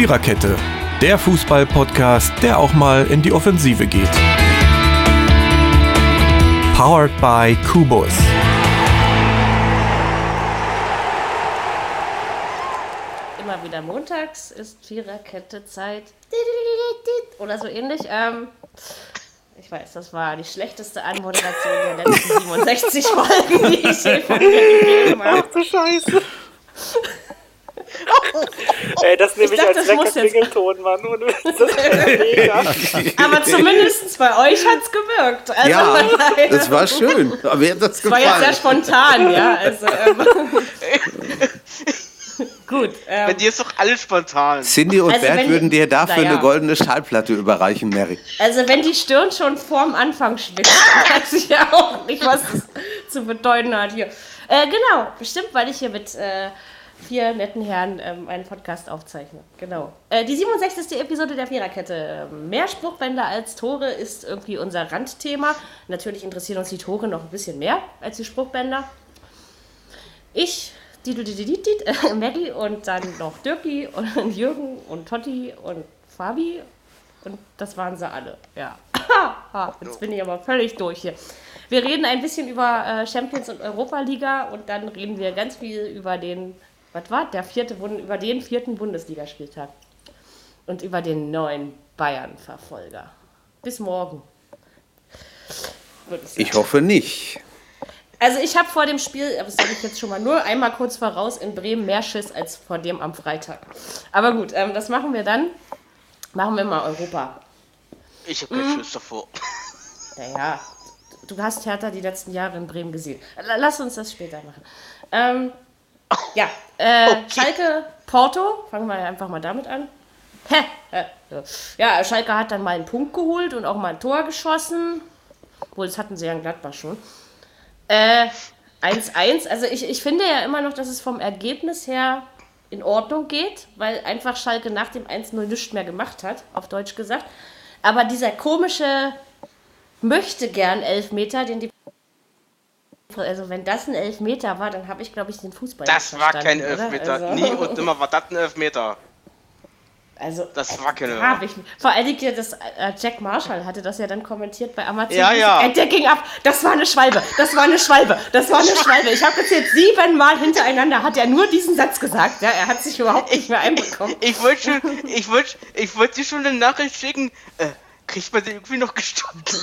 Viererkette, der Fußball-Podcast, der auch mal in die Offensive geht. Powered by Kubus. Immer wieder montags ist Viererkette Zeit. Oder so ähnlich. Ähm, ich weiß, das war die schlechteste Anmoderation der letzten 67 Folgen, die ich je von mir gegeben habe. Ach du Scheiße. Ey, das nehme ich, dachte, als Klingelton, Mann. Witz, Das ist mega. Aber zumindest bei euch hat es gewirkt. Also, Ja, das war schön. Aber mir hat das Das war jetzt sehr gefallen. spontan, ja. Also, ähm, gut. Ähm, Bei dir ist doch alles spontan. Cindy und Also Bert wenn- würden dir dafür Naja. eine goldene Schallplatte überreichen, Mary. also, wenn die Stirn schon vorm Anfang schwitzt, weiß ich ja auch nicht, was das zu bedeuten hat hier. Äh, genau, bestimmt, weil ich hier mit äh, vier netten Herren ähm, einen Podcast aufzeichne. Genau. Äh, die 67. Episode der Viererkette. Ähm, Mehr Spruchbänder als Tore ist irgendwie unser Randthema. Natürlich interessieren uns die Tore noch ein bisschen mehr als die Spruchbänder. Ich, Didididididid, äh, Maggie und dann noch Dirki und Jürgen und Totti und Fabi. Und das waren sie alle. Ja. Jetzt bin ich aber völlig durch hier. Wir reden ein bisschen über äh, Champions und Europa-Liga und dann reden wir ganz viel über den, was war, der vierte, über den vierten Bundesligaspieltag. Und über den neuen Bayern-Verfolger. Bis morgen. Ich hoffe nicht. Also ich habe vor dem Spiel, das sage ich jetzt schon mal nur einmal kurz voraus, in Bremen mehr Schiss als vor dem am Freitag. Aber gut, ähm, das machen wir dann. Machen wir mal Europa. Ich hab keinen Schiss davor. Naja, du hast Hertha die letzten Jahre in Bremen gesehen. Lass uns das später machen. Ähm, ja, äh, Schalke, Porto, fangen wir einfach mal damit an. Hä? Ja, Schalke hat dann mal einen Punkt geholt und auch mal ein Tor geschossen. Obwohl, das hatten sie ja in Gladbach schon. Äh, 1-1. Also ich, ich finde ja immer noch, dass es vom Ergebnis her in Ordnung geht, weil einfach Schalke nach dem 1-0 nichts mehr gemacht hat, auf Deutsch gesagt. Aber dieser komische möchte gern Elfmeter, den die. Also, wenn das ein Elfmeter war, dann habe ich, glaube ich, den Fußball Das war kein? Elfmeter. Also, Nie und nimmer war das ein Elfmeter. Also, Das war keine. hab ich, vor allen Dingen, das, äh, Jack Marshall hatte das ja dann kommentiert bei Amazon. Ja, ja. Äh, Der ging ab. Das war eine Schwalbe. Das war eine Schwalbe. Das war eine Schwalbe. Ich habe jetzt jetzt siebenmal hintereinander hat er nur diesen Satz gesagt. Ja, er hat sich überhaupt nicht mehr einbekommen. Ich wollte schon, ich wollte, ich wollte dir schon eine Nachricht schicken. Äh, kriegt man den irgendwie noch gestoppt?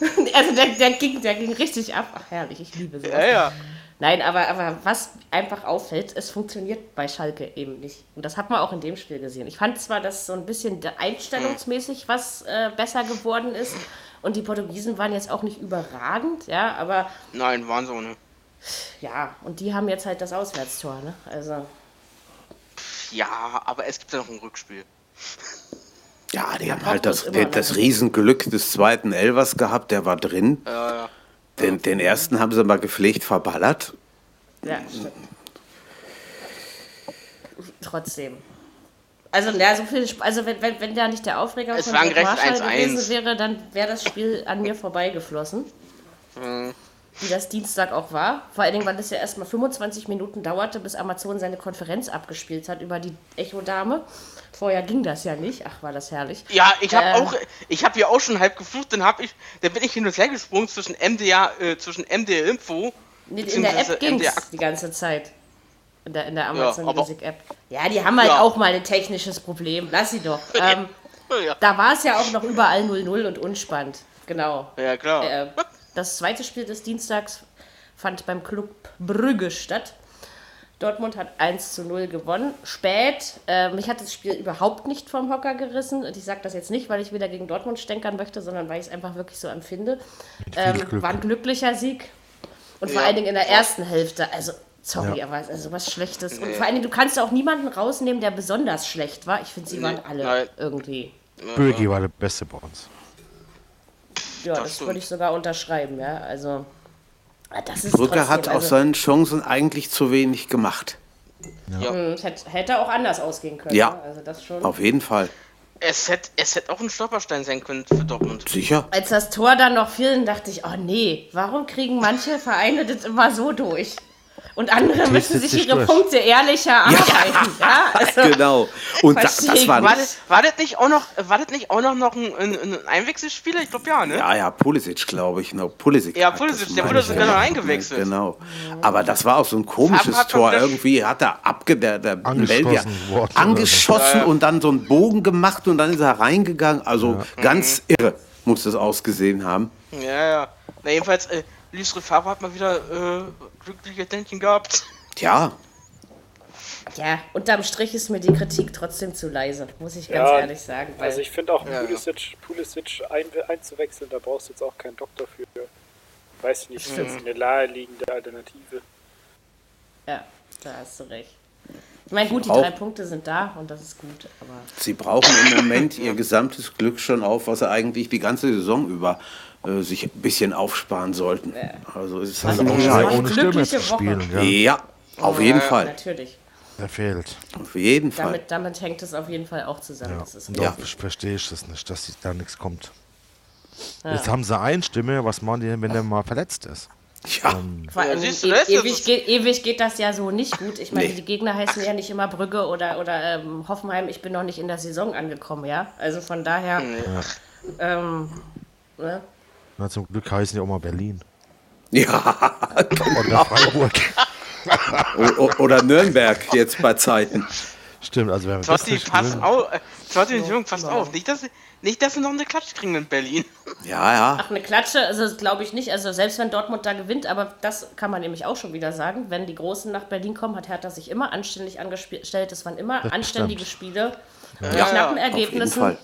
Also der, der, ging, der ging richtig ab. Ach herrlich, ich liebe sowas. Ja, ja. Nein, aber, aber was einfach auffällt, es funktioniert bei Schalke eben nicht. Und das hat man auch in dem Spiel gesehen. Ich fand zwar, dass so ein bisschen einstellungsmäßig was äh, besser geworden ist. Und die Portugiesen waren jetzt auch nicht überragend, ja, aber Nein, waren so ne. ja, und die haben jetzt halt das Auswärtstor, ne? Also, Ja, aber es gibt ja noch ein Rückspiel. Ja, die haben halt das, das noch- Riesenglück des zweiten Elvers gehabt, der war drin. Ja, ja. Den, den ersten haben sie mal gepflegt verballert. ja, stimmt. Trotzdem. Also, ja, so viel, also wenn, wenn, wenn da nicht der Aufreger Es von Marshall 1-1. gewesen wäre, dann wäre das Spiel an mir vorbeigeflossen. Wie das Dienstag auch war. Vor allen Dingen, weil es ja erstmal 25 Minuten dauerte, bis Amazon seine Konferenz abgespielt hat über die Echo-Dame. Vorher ging das ja nicht. Ach, war das herrlich. Ja, ich habe Äh. auch, ich habe ja auch schon halb geflucht, dann habe ich, dann bin ich hin und her gesprungen zwischen MDA, äh, zwischen MDR Info. In der App ging's MDR die ganze Zeit. In der, in der Amazon aber- Music App. Ja, die haben halt Ja. auch mal ein technisches Problem. Lass sie doch. Ähm, Ja, da war es ja auch noch überall 0-0 und unspannend. Genau. ja klar. Äh, das zweite Spiel des Dienstags fand beim Club Brügge statt. Dortmund hat 1 zu 0 gewonnen. Spät. Äh, mich hat das Spiel überhaupt nicht vom Hocker gerissen. Und ich sage das jetzt nicht, weil ich wieder gegen Dortmund stänkern möchte, sondern weil ich es einfach wirklich so empfinde. Ähm, Glück. war ein glücklicher Sieg. Und vor Ja. allen Dingen in der ersten Hälfte. Also, sorry, aber also was Schlechtes. Und vor allen Dingen, du kannst auch niemanden rausnehmen, der besonders schlecht war. Ich finde, sie waren alle nein. irgendwie. Bögi war der Beste bei uns. Ja, Das das, würde ich sogar unterschreiben, ja. Also, das ist trotzdem, hat aus also, seinen Chancen eigentlich zu wenig gemacht. mh, es hätte, hätte auch anders ausgehen können. Ja. Also das schon. Auf jeden Fall. Es hätte, es hätte auch ein Stolperstein sein können für Dortmund. Sicher. Als das Tor dann noch fiel, dachte ich, oh nee, warum kriegen manche Vereine das immer so durch? Und andere müssen sich ihre durch. Punkte ehrlicher arbeiten. Ja, also, Genau. Und das ich. war das, war das nicht auch noch, war das nicht auch noch, noch ein, ein, ein Einwechselspieler? Ich glaube ja, ne? Ja, ja, Pulisic, glaube ich. No, Pulisic Ja, Pulisic, das der wurde sogar ja. noch eingewechselt. Genau. Aber das war auch so ein komisches Hat- hat Tor. Irgendwie hat er abge der, der Angeschossen Belgier angeschossen und dann so einen Bogen gemacht und dann ist er reingegangen. Also ganz Mhm. irre muss das ausgesehen haben. Ja, ja. Na, jedenfalls, äh, Luis Favre hat mal wieder äh, glückliche Dändchen gehabt. Tja, ja, unterm Strich ist mir die Kritik trotzdem zu leise, muss ich ganz Ja, ehrlich sagen. Weil Also ich finde auch Ja. Pulisic, Pulisic ein, einzuwechseln, da brauchst du jetzt auch keinen Doktor für. Weiß ich nicht, ist jetzt eine naheliegende Alternative. ja, da hast du recht. Ich meine, gut, die Auch- drei Punkte sind da und das ist gut, aber sie brauchen im Moment ihr gesamtes Glück schon auf, was sie eigentlich die ganze Saison über äh, sich ein bisschen aufsparen sollten. Also es ist Also halt auch Ja, schade. eine ohne glückliche zu Woche. spielen, ja. Ja, auf jeden Fall. natürlich. Der fehlt. Auf jeden Fall. Damit, damit hängt es auf jeden Fall auch zusammen. Ja. Das Ja. verstehe ich das nicht, dass da nichts kommt. Jetzt haben sie eine Stimme, was machen die, wenn der mal verletzt ist? Ja, Vor allem siehst du, e ewig, geht, ewig geht das ja so nicht gut. Ich meine, Nee. die Gegner heißen ja nicht immer Brügge oder, oder ähm, Hoffenheim. Ich bin noch nicht in der Saison angekommen, ja. Also von daher. Ähm, ne? Na, zum Glück heißen die auch mal Berlin. ja. Oder Freiburg. Oder Nürnberg jetzt bei Zeiten. Stimmt, also wenn wir das Totti, nicht pass auf. Totti Jung, passt auf. Nicht dass, sie- nicht, dass sie noch eine Klatsch kriegen in Berlin. Ja, ja. Ach, eine Klatsche, also das glaube ich nicht. Also selbst wenn Dortmund da gewinnt, aber das kann man nämlich auch schon wieder sagen. Wenn die Großen nach Berlin kommen, hat Hertha sich immer anständig angestellt. Es waren immer Das anständige stimmt. Spiele mit Ja, knappen ja, Auf jeden Ergebnissen. Fall.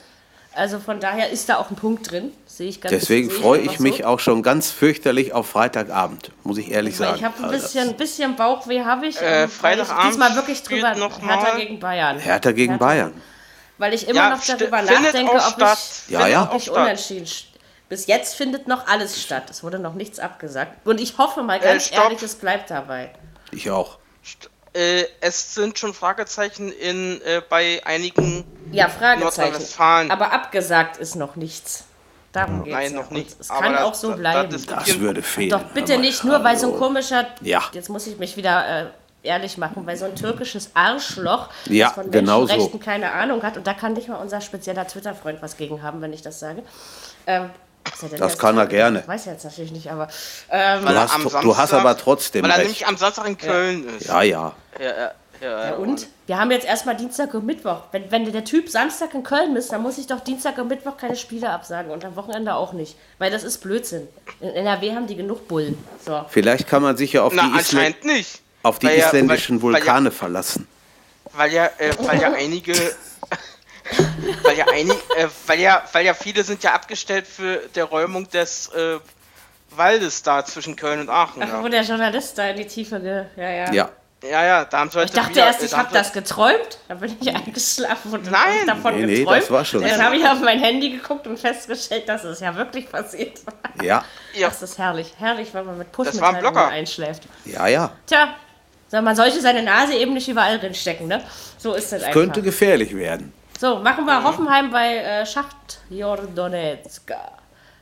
Also von daher ist da auch ein Punkt drin. Sehe ich ganz Deswegen freue ich mich so. auch schon ganz fürchterlich auf Freitagabend, muss ich ehrlich sagen. Ich habe ein Also, bisschen, bisschen Bauchweh, habe ich. Äh, weil ich Freitagabend diesmal wirklich drüber noch mal- Hertha gegen Bayern. Hertha gegen Bayern. Weil ich immer noch sti- darüber nachdenke, ob statt. ich, Ja, ja. ob ich unentschieden. st- Bis jetzt findet noch alles statt. Es wurde noch nichts abgesagt. Und ich hoffe mal Äh, ganz stopp. ehrlich, es bleibt dabei. Ich auch. Äh, es sind schon Fragezeichen in, äh, bei einigen. Ja, Fragezeichen. Nordrhein-Westfalen. Aber abgesagt ist noch nichts. Darum geht es. Nein, noch nicht. Es kann das- auch so das- bleiben. das- Das würde fehlen. Doch bitte nicht nur, weil so ein komischer. Ja. Jetzt muss ich mich wieder äh, ehrlich machen, weil so ein türkisches Arschloch, Ja, das von genau so. Menschenrechten keine Ahnung hat. Und da kann nicht mal unser spezieller Twitter-Freund was gegen haben, wenn ich das sage. Ähm, Das kann er gerne. Weiß er jetzt natürlich nicht, aber. Ähm, Weil Du hast- am du hast aber trotzdem Weil er recht. nämlich am Samstag in Köln ist. Ja, ja. Ja, ja, ja, ja, und? Wir haben jetzt erstmal Dienstag und Mittwoch. Wenn, wenn der Typ Samstag in Köln ist, dann muss ich doch Dienstag und Mittwoch keine Spiele absagen und am Wochenende auch nicht. Weil das ist Blödsinn. In NRW haben die genug Bullen. So. Vielleicht kann man sich ja auf Na, die, anscheinend nicht. auf die Weil ja- isländischen weil- weil ja- Vulkane verlassen. Weil ja, äh, weil ja einige. weil ja einige, äh, weil ja, weil ja viele sind ja abgestellt für der Räumung des äh, Waldes da zwischen Köln und Aachen. Ach, wo Ja, der Journalist da in die Tiefe ge... Ja, ja. Ja. ja, ja da haben sie heute Ich dachte wieder, erst, ich habe das geträumt. Da bin ich eingeschlafen und Nein. hab davon Nee, nee, geträumt. das war schon Dann so. habe ich auf mein Handy geguckt und festgestellt, dass es ja wirklich passiert war. Ja, Ja, Das ist herrlich. Herrlich, wenn man mit war ein einschläft. ja, ja. Tja, man sollte seine Nase eben nicht überall drin stecken, ne? So ist das einfach. Könnte gefährlich werden. So, machen wir Hoffenheim bei äh, Schacht Jordonetska.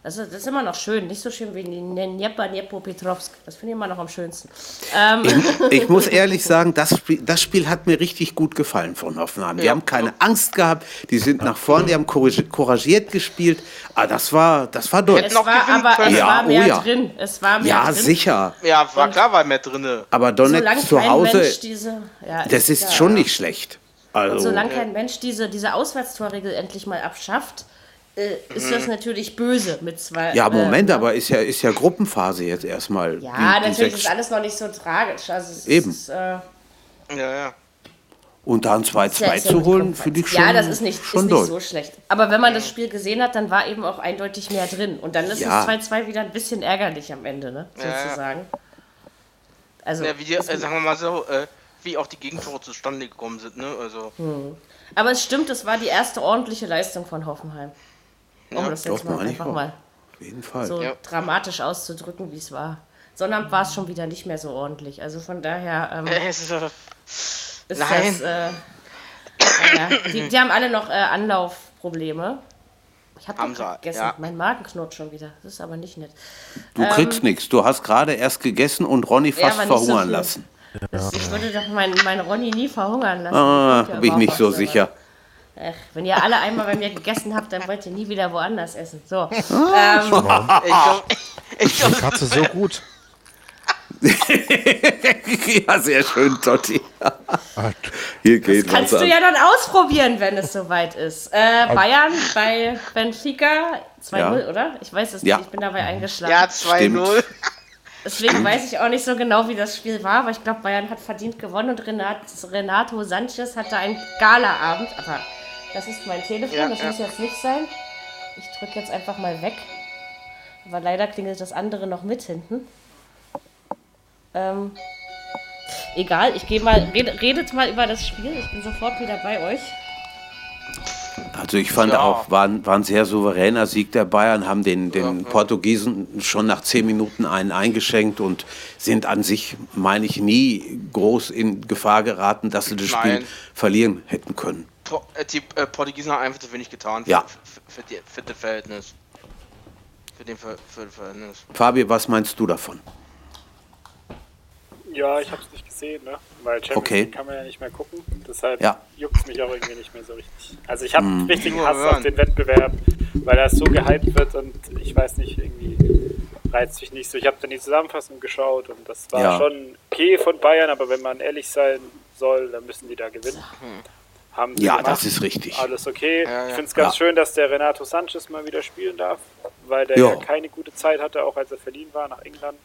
Das ist, das ist immer noch schön, nicht so schön wie Dnieper, Dniepropetrovsk. Das finde ich immer noch am schönsten. Ähm, Ich muss ehrlich sagen, das Spiel, das Spiel hat mir richtig gut gefallen von Hoffenheim. Die Ja. haben keine Angst gehabt, die sind nach vorne, die haben courage- couragiert gespielt. Ah, das war, das war es deutlich. noch war aber es Ja, war oh mehr ja. drin. Es war mehr Ja, drin. sicher. ja, war klar, war mehr drinne. Aber Donetsk zu Hause, Mensch diese, ja, das ist ja, schon ja. nicht schlecht. Also, Solange kein Mensch diese, diese Auswärtstorregel endlich mal abschafft, äh, ist das natürlich böse mit zwei. Mhm. ja, Moment, äh, aber ist ja, ist ja Gruppenphase jetzt erstmal. Ja, die- die natürlich ist alles noch nicht so tragisch. Also es Eben. Ist, äh, Ja, ja. Und da ein ist ja- 2-2 ist ja zu holen, finde ich schon, Ja, das ist nicht, ist schon nicht so schlecht. Aber wenn man das Spiel gesehen hat, dann war eben auch eindeutig mehr drin. Und dann ist Ja. es 2-2 wieder ein bisschen ärgerlich am Ende, ne? Ja, ja. Sozusagen. Also, ja wie äh, sagen wir mal so, äh, wie auch die Gegentore zustande gekommen sind, ne? Also, aber es stimmt, es war die erste ordentliche Leistung von Hoffenheim. Um Ja, das doch, jetzt mal einfach auch. mal Auf jeden Fall. so Ja. dramatisch auszudrücken, wie es war. Sondern war es schon wieder nicht mehr so ordentlich. Also von daher ähm, äh, es ist, äh, ist nein. das. Äh, naja, die, die haben alle noch äh, Anlaufprobleme. Ich habe gegessen. ja. Mein Magen knurrt schon wieder. Das ist aber nicht nett. Du kriegst nichts. Du hast gerade erst gegessen und Ronny Ähm. Ja, fast nicht so verhungern lassen. Ich würde doch meinen mein Ronny nie verhungern lassen. Ah, bin ich nicht so sicher. Ach, wenn ihr alle einmal bei mir gegessen habt, dann wollt ihr nie wieder woanders essen. So. Ähm, Ich glaub, ich glaub, Katze so gut. ja, sehr schön, Totti. Hier geht kannst was du an. ja dann ausprobieren, wenn es soweit ist. Äh, Bayern bei Benfica 2-0, Ja. oder? Ich weiß es Ja. nicht, ich bin dabei eingeschlafen. ja, 2-0. Deswegen weiß ich auch nicht so genau, wie das Spiel war, aber ich glaube, Bayern hat verdient gewonnen und Renat, Renato Sanchez hatte einen Galaabend. Aber das ist mein Telefon, Ja, das ja. muss jetzt nicht sein. Ich drücke jetzt einfach mal weg. Aber leider klingelt das andere noch mit hinten. Ähm, egal, ich gehe mal, red, redet mal über das Spiel. Ich bin sofort wieder bei euch. Also ich fand Ja. auch, war, ein- war ein sehr souveräner Sieg der Bayern, haben den, den Portugiesen schon nach zehn Minuten einen eingeschenkt und sind an sich, meine ich, nie groß in Gefahr geraten, dass sie das Spiel Nein. verlieren hätten können. Äh, Die äh, Portugiesen haben einfach zu wenig getan für, Ja. für, für, die, für das Verhältnis. Für den Ver für das Verhältnis. Fabi, was meinst du davon? Ja, ich habe es nicht gesehen, ne? Weil Champions Okay. League kann man ja nicht mehr gucken. Deshalb Ja. juckt es mich auch irgendwie nicht mehr so richtig. Also ich habe einen richtigen Hass auf den Wettbewerb, weil das so gehypt wird und ich weiß nicht, irgendwie reizt mich nicht so. Ich habe dann die Zusammenfassung geschaut und das war Ja. schon okay von Bayern, aber wenn man ehrlich sein soll, dann müssen die da gewinnen. Haben sie Ja, gemacht. das ist richtig. Alles okay. Ja, ja. Ich finde es ganz Ja. schön, dass der Renato Sanchez mal wieder spielen darf, weil der ja keine gute Zeit hatte, auch als er verliehen war nach England.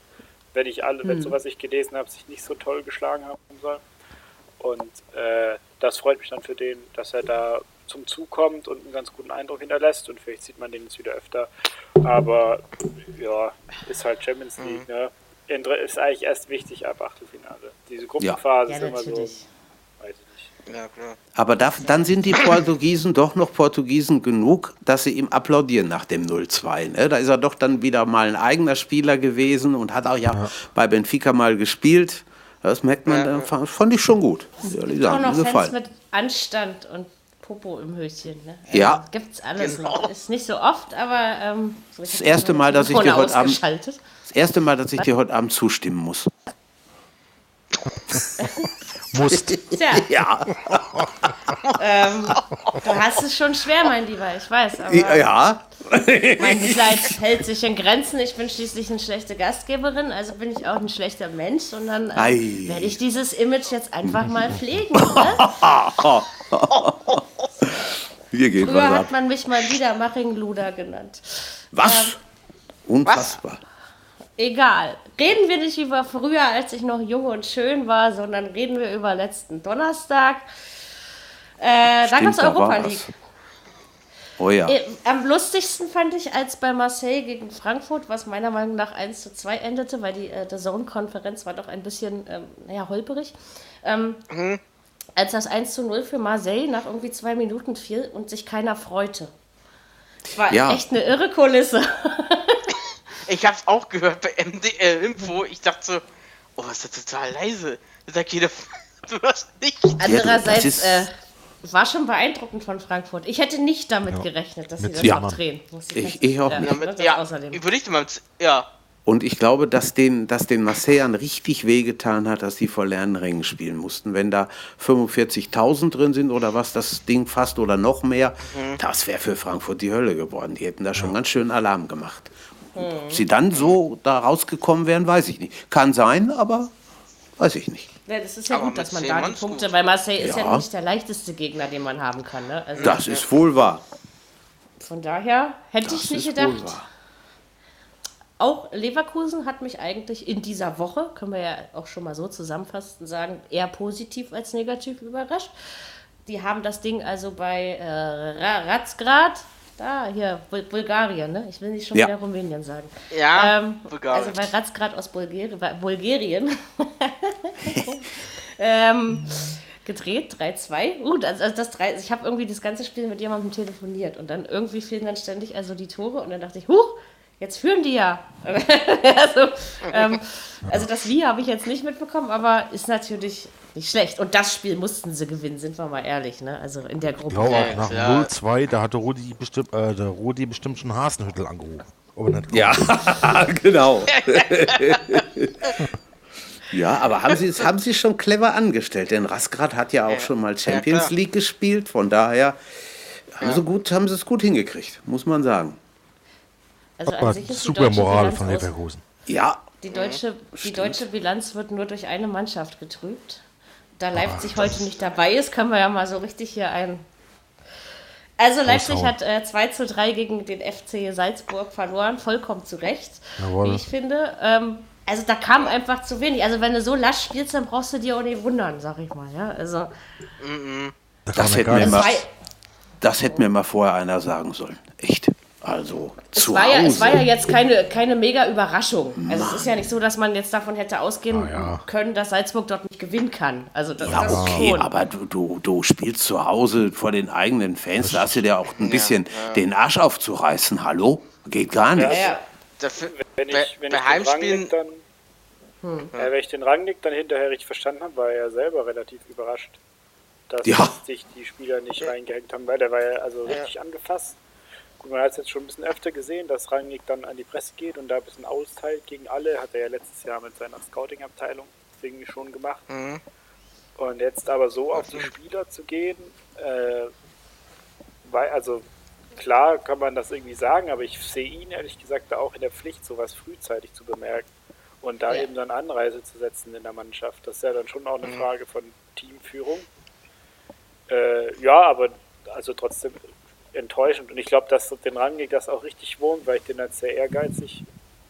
Wenn ich alle, Hm. wenn so was ich gelesen habe, sich nicht so toll geschlagen haben soll. Und äh, das freut mich dann für den, dass er da zum Zug kommt und einen ganz guten Eindruck hinterlässt und vielleicht sieht man den jetzt wieder öfter. Aber ja, ist halt Champions Hm. League, ne? Inter- Ist eigentlich erst wichtig ab Achtelfinale. Diese Gruppenphase Ja, ist immer so, natürlich. nicht. Ja, klar. Aber da, dann sind die Portugiesen doch noch Portugiesen genug, dass sie ihm applaudieren nach dem 0-2. Ne? Da ist er doch dann wieder mal ein eigener Spieler gewesen und hat auch ja, bei Benfica mal gespielt. Das merkt man, Ja. äh, fand, fand ich schon gut. Ehrlich Auch sagen, noch mir Fans gefallen. mit Anstand und Popo im Höschen. Ne? Ja. Gibt's alles Genau. noch. Ist nicht so oft, aber ähm, so, Das erste meine Mal, dass ich dir heute Abend-. Das erste Mal, dass ich dir heute Abend zustimmen muss. Musst. Tja, Ja, ähm, du hast es schon schwer, mein Lieber, ich weiß. Aber ja. mein Mitleid hält sich in Grenzen. Ich bin schließlich eine schlechte Gastgeberin, also bin ich auch ein schlechter Mensch. Und dann ähm, werde ich dieses Image jetzt einfach mal pflegen. Ne? Hier geht Früher was hat ab. man mich mal Liedermaching-Luder genannt. Was? Unfassbar. Egal. Reden wir nicht über früher, als ich noch jung und schön war, sondern reden wir über letzten Donnerstag. Äh, da gab Stimmt, es Europa. League. Oh ja. Äh, Am lustigsten fand ich, als bei Marseille gegen Frankfurt, was meiner Meinung nach 1 zu 2 endete, weil die äh, Zone-Konferenz war doch ein bisschen, ähm, naja, holperig. Ähm, Als das 1 zu 0 für Marseille nach irgendwie zwei Minuten fiel und sich keiner freute. Es war Ja. echt eine irre Kulisse. Ich hab's auch gehört bei MDL Info. Ich dachte so, oh, ist das total leise. Da sagt jeder, du hörst nicht. Andererseits äh, war schon beeindruckend von Frankfurt. Ich hätte nicht damit gerechnet, dass sie Mit das Ja. noch drehen. Muss Ich- ich auch ja, nicht. Ja, mit, das ja außerdem. würde ich mal, ja. Und ich glaube, dass den, dass den Marseillern richtig wehgetan hat, dass die vor leeren Rängen spielen mussten. Wenn da 45.000 drin sind oder was, das Ding fast oder noch mehr, das wäre für Frankfurt die Hölle geworden. Die hätten da schon ganz schön Alarm gemacht. Ob sie dann so da rausgekommen wären, weiß ich nicht. Kann sein, aber weiß ich nicht. Ja, das ist ja Aber gut, dass man da die Punkte, gut. weil Marseille ist ja Ja. nicht der leichteste Gegner, den man haben kann. Ne? Also Das ist wohl wahr. von daher hätte Das ich nicht ist wohl gedacht. wahr. Auch Leverkusen hat mich eigentlich in dieser Woche, können wir ja auch schon mal so zusammenfassen, sagen, eher positiv als negativ überrascht. Die haben das Ding also bei äh, Ra- Razgrad, da hier, Bul Bulgarien, ne? Ich will nicht schon Ja. wieder Rumänien sagen. Ja, Ähm, Bulgarien. also bei Razgrad aus Bulgari Bulgarien. ähm, gedreht, 3-2. Uh, das, also das 3, ich habe irgendwie das ganze Spiel mit jemandem telefoniert und dann irgendwie fehlen dann ständig also die Tore und dann dachte ich, huch, jetzt führen die ja. also, ähm, also das Wie habe ich jetzt nicht mitbekommen, aber ist natürlich nicht schlecht. Und das Spiel mussten sie gewinnen, sind wir mal ehrlich, ne? Also in der Ich Gruppe. glaube Ja, auch nach ja. 0-2, da hatte Rudi bestimmt, äh, der Rudi bestimmt schon Hasenhüttel angerufen. Ja, genau. ja, aber haben sie es haben sie schon clever angestellt, denn Rasgrad hat ja auch Ja. schon mal Ja, Champions klar. League gespielt, von daher haben, sie gut, haben sie es gut hingekriegt, muss man sagen. Also an Aber sich ist die super Moral Bilanz von Leverkusen. Ja, die, deutsche, die deutsche Bilanz wird nur durch eine Mannschaft getrübt. Da Leipzig heute nicht dabei ist, können wir ja mal so richtig hier ein. Also Leipzig hat äh, 2 zu 3 gegen den FC Salzburg verloren, vollkommen zu Recht, Jawohl. wie ich finde. Ähm, also da kam einfach zu wenig. Also wenn du so lasch spielst, dann brauchst du dir auch nicht wundern, sag ich mal. Ja? Also Da Das es nicht. mal- das hätte mir mal vorher einer sagen sollen. Echt. Also es zu war, ja, Hause. es war ja jetzt keine, keine mega Überraschung. Also es ist ja nicht so, dass man jetzt davon hätte ausgehen Ah, ja. können, dass Salzburg dort nicht gewinnen kann. Also das, ja, das okay, schon. aber du, du, du spielst zu Hause vor den eigenen Fans, da hast du dir auch ein bisschen den Arsch aufzureißen. Hallo? Geht gar nicht. ja, ja. Dafür, Wenn ich, bei, wenn bei ich Heimspielen. dann, äh, wenn ich den Rangnick dann hinterher richtig verstanden habe, war er ja selber relativ überrascht, dass Ja. sich die Spieler nicht reingehängt haben, weil der war ja also richtig angefasst. Man hat es jetzt schon ein bisschen öfter gesehen, dass Rangnick dann an die Presse geht und da ein bisschen austeilt gegen alle. Hat er ja letztes Jahr mit seiner Scouting-Abteilung irgendwie schon gemacht. Mhm. Und jetzt aber so auf die Spieler zu gehen, äh, weil, also klar kann man das irgendwie sagen, aber ich sehe ihn ehrlich gesagt da auch in der Pflicht, sowas frühzeitig zu bemerken und da Ja. eben dann Anreise zu setzen in der Mannschaft. Das ist ja dann schon auch eine Frage von Teamführung. Äh, ja, aber also trotzdem enttäuschend. Und ich glaube, dass den Rangnick das auch richtig wurmt, weil ich den als sehr ehrgeizig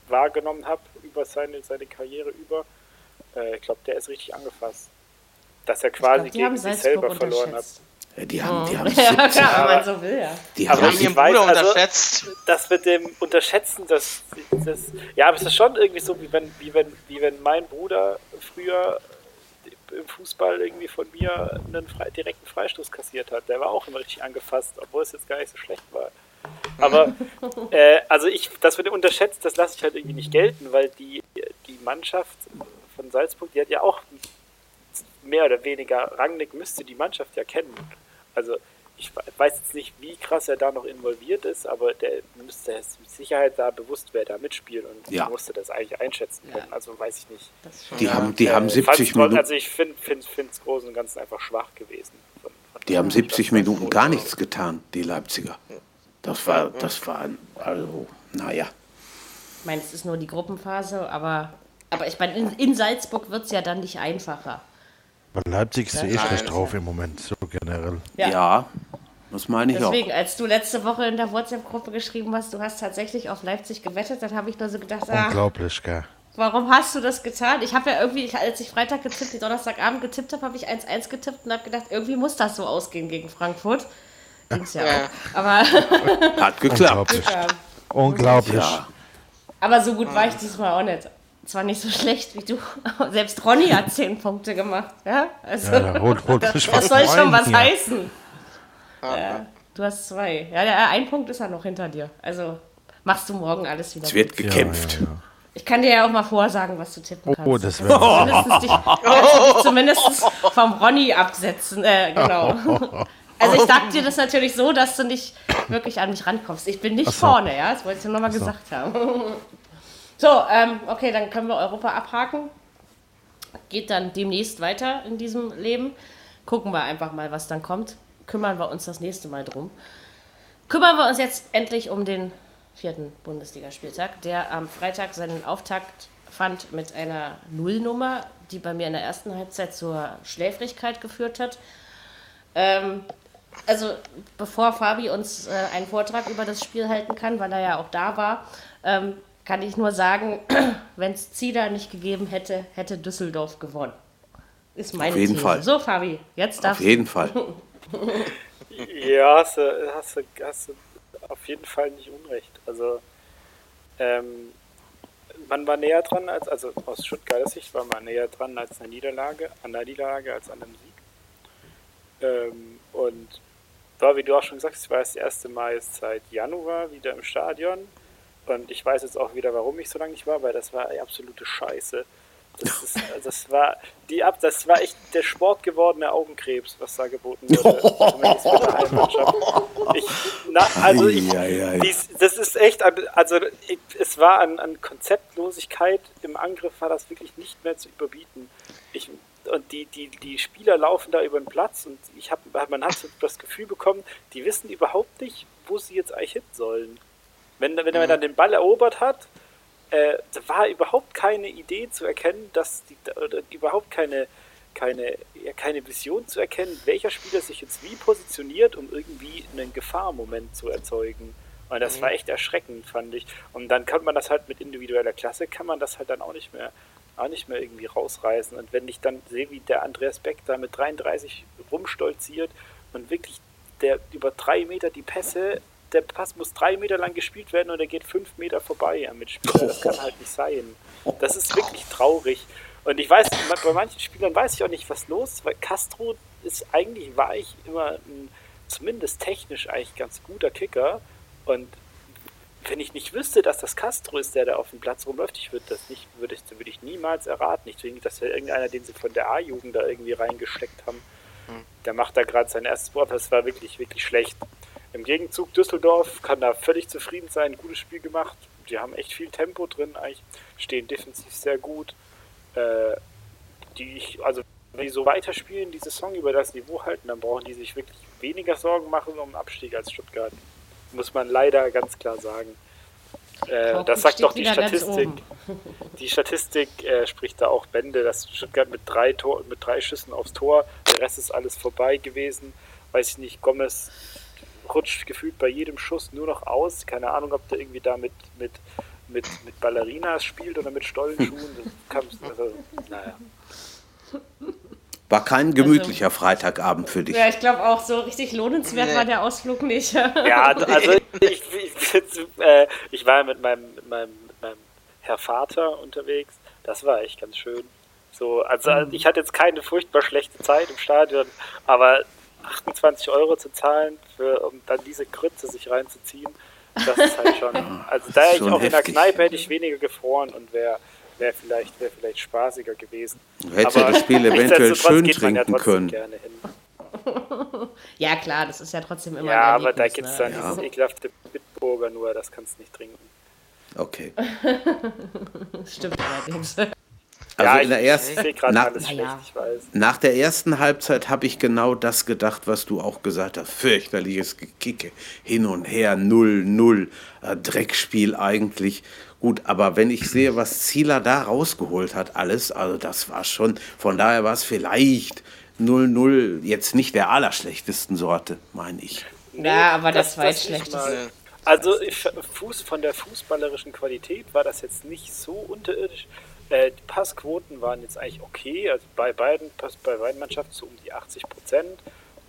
wahrgenommen habe über seine, seine Karriere über. Äh, ich glaube, der ist richtig angefasst. Dass er quasi glaub, gegen sich selber verloren hat. Die haben, die haben Ja, 17, klar, wenn man so will, ja. die Aber haben ich ihren weiß, Bruder also- unterschätzt. Das mit dem Unterschätzen, das, das ja, aber es ist schon irgendwie so, wie wenn, wie wenn, wie wenn mein Bruder früher im Fußball irgendwie von mir einen frei, direkten Freistoß kassiert hat. Der war auch immer richtig angefasst, obwohl es jetzt gar nicht so schlecht war. Aber äh, also ich, das dem Unterschätzt, das lasse ich halt irgendwie nicht gelten, weil die, die Mannschaft von Salzburg, die hat ja auch mehr oder weniger, Rangnick müsste die Mannschaft ja kennen. Also ich weiß jetzt nicht, wie krass er da noch involviert ist, aber der müsste es mit Sicherheit da bewusst, wer da mitspielt und Ja. musste das eigentlich einschätzen können. Also weiß ich nicht. Das schon. die haben, die haben Äh, 70 fand's- Minuten. Also ich finde es find, es großen und ganzen einfach schwach gewesen. Von, von Die haben der 70 Mannschaft. Minuten gar nichts getan, die Leipziger. Das war, das war, also, naja. Ich meine, es ist nur die Gruppenphase, aber, aber ich meine, in, in Salzburg wird es ja dann nicht einfacher. Weil Leipzig ist ja eh schlecht drauf im Moment, so generell. Ja. Ja, das meine ich auch. Deswegen, als du letzte Woche in der WhatsApp-Gruppe geschrieben hast, du hast tatsächlich auf Leipzig gewettet, dann habe ich nur so gedacht, ah, Unglaublich, gell? warum hast du das getan? Ich habe ja irgendwie, als ich Freitag getippt, die Donnerstagabend getippt habe, habe ich 1-1 getippt und habe gedacht, irgendwie muss das so ausgehen gegen Frankfurt. Ging's ja, Ja. auch. Aber, Hat geklappt. Unglaublich. Unglaublich. Ja, aber so gut war ich diesmal auch nicht. Zwar nicht so schlecht wie du, aber selbst Ronny hat 10 Punkte gemacht. Ja, also, Ja, holt, holt das, das soll schon was hier. heißen. Ja, du hast zwei. Ja, der, ein Punkt ist ja noch hinter dir. Also machst du morgen alles wieder. es wird gut. gekämpft. Ja, ja, Ich kann dir ja auch mal vorsagen, was du tippen kannst. Oh, das wäre. Zumindest dich, dich zumindest vom Ronny absetzen. Äh, genau. Also ich sag dir das natürlich so, dass du nicht wirklich an mich rankommst. Ich bin nicht so. vorne, ja. Das wollte ich nur noch mal gesagt haben. So, ähm, okay, dann können wir Europa abhaken. Geht dann demnächst weiter in diesem Leben. Gucken wir einfach mal, was dann kommt. Kümmern wir uns das nächste Mal drum. Kümmern wir uns jetzt endlich um den vierten Bundesligaspieltag, der am Freitag seinen Auftakt fand mit einer Nullnummer, die bei mir in der ersten Halbzeit zur Schläfrigkeit geführt hat. Ähm, also bevor Fabi uns äh, einen Vortrag über das Spiel halten kann, weil er ja auch da war, ähm, kann ich nur sagen, wenn es Zieler nicht gegeben hätte, hätte Düsseldorf gewonnen. Ist meine Auf jeden These. Fall. So, Fabi, jetzt Auf darfst du. jeden Fall. Ja, hast du, hast, du, hast du auf jeden Fall nicht unrecht. Also, ähm, man war näher dran, als, also aus Stuttgarter Sicht war man näher dran als eine Niederlage, an der Niederlage als an einem Sieg. Ähm, und war, wie du auch schon gesagt hast, ich war das erste Mal jetzt seit Januar wieder im Stadion. Und ich weiß jetzt auch wieder, warum ich so lange nicht war, weil das war absolute Scheiße. Das, ist, das war die ab, das war echt der sportgewordene Augenkrebs, was da geboten wurde. Heimmannschaft. Ich, na, also ich, dies, das ist echt, also ich, es war an, an Konzeptlosigkeit im Angriff war das wirklich nicht mehr zu überbieten. Ich, und die, die, die Spieler laufen da über den Platz und ich hab, man hat das Gefühl bekommen, die wissen überhaupt nicht, wo sie jetzt eigentlich hin sollen. Wenn, wenn er dann den Ball erobert hat, äh, da war überhaupt keine Idee zu erkennen, dass die, oder überhaupt keine, keine, ja, keine Vision zu erkennen, welcher Spieler sich jetzt wie positioniert, um irgendwie einen Gefahrmoment zu erzeugen. Und das war echt erschreckend, fand ich. Und dann kann man das halt mit individueller Klasse, kann man das halt dann auch nicht mehr, auch nicht mehr irgendwie rausreißen. Und wenn ich dann sehe, wie der Andreas Beck da mit 33 rumstolziert und wirklich der über drei Meter die Pässe, der Pass muss drei Meter lang gespielt werden und er geht fünf Meter vorbei am Mitspieler. Das kann halt nicht sein. Das ist wirklich traurig. Und ich weiß, bei manchen Spielern weiß ich auch nicht, was los ist, weil Castro ist eigentlich, war ich immer ein, zumindest technisch eigentlich ganz guter Kicker. Und wenn ich nicht wüsste, dass das Castro ist, der da auf dem Platz rumläuft, ich würde das nicht, würde ich, würde ich niemals erraten. Ich denke, dass ja irgendeiner, den sie von der A-Jugend da irgendwie reingesteckt haben, der macht da gerade sein erstes Wort. Das war wirklich, wirklich schlecht. Im Gegenzug Düsseldorf kann da völlig zufrieden sein, gutes Spiel gemacht. Die haben echt viel Tempo drin, eigentlich stehen defensiv sehr gut. Äh, die ich, also wenn die so weiterspielen, die Saison über das Niveau halten, dann brauchen die sich wirklich weniger Sorgen machen um den Abstieg als Stuttgart. Muss man leider ganz klar sagen. Äh, das sagt doch die Statistik. Die Statistik äh, spricht da auch Bände, dass Stuttgart mit drei, Tor, mit drei Schüssen aufs Tor, der Rest ist alles vorbei gewesen. Weiß ich nicht, Gomez rutscht gefühlt bei jedem Schuss nur noch aus. Keine Ahnung, ob der irgendwie da mit, mit, mit, mit Ballerinas spielt oder mit Stollenschuhen. Das kann, also, naja. War kein gemütlicher Freitagabend für dich. Ja, ich glaube auch, so richtig lohnenswert Nee. war der Ausflug nicht. Ja, also ich, ich, äh, ich war mit meinem, mit meinem, mit meinem Herr Vater unterwegs. Das war echt ganz schön. So, also ich hatte jetzt keine furchtbar schlechte Zeit im Stadion, aber 28 Euro zu zahlen, für, um dann diese Krütze sich reinzuziehen, das ist halt schon. Also da hätte ich auch in der heftig. Kneipe hätte ich weniger gefroren und wäre wär vielleicht, wär vielleicht spaßiger gewesen. Du hättest ja Aber das Spiel eventuell schön geht man ja trinken trotzdem können. Gerne hin. ja, klar, das ist ja trotzdem immer Ja, ein aber da gibt es ne? dann dieses ekelhafte Bitburger nur, das kannst du nicht trinken. Okay. Stimmt allerdings. Also ja, in der ich, ersten, nach, alles schlecht, Naja. ich weiß. nach der ersten Halbzeit habe ich genau das gedacht, was du auch gesagt hast. Fürchterliches Gekicke. Hin und her, 0-0. Äh, Dreckspiel eigentlich. Gut, aber wenn ich sehe, was Zieler da rausgeholt hat, alles, also das war schon, von daher war es vielleicht 0-0 jetzt nicht der allerschlechtesten Sorte, meine ich. Ja, aber das, das- nicht zweitschlechteste. mal. Also ich, Fuß, von der fußballerischen Qualität war das jetzt nicht so unterirdisch. Äh, die Passquoten waren jetzt eigentlich okay, also bei beiden, bei beiden Mannschaften so um die 80 Prozent.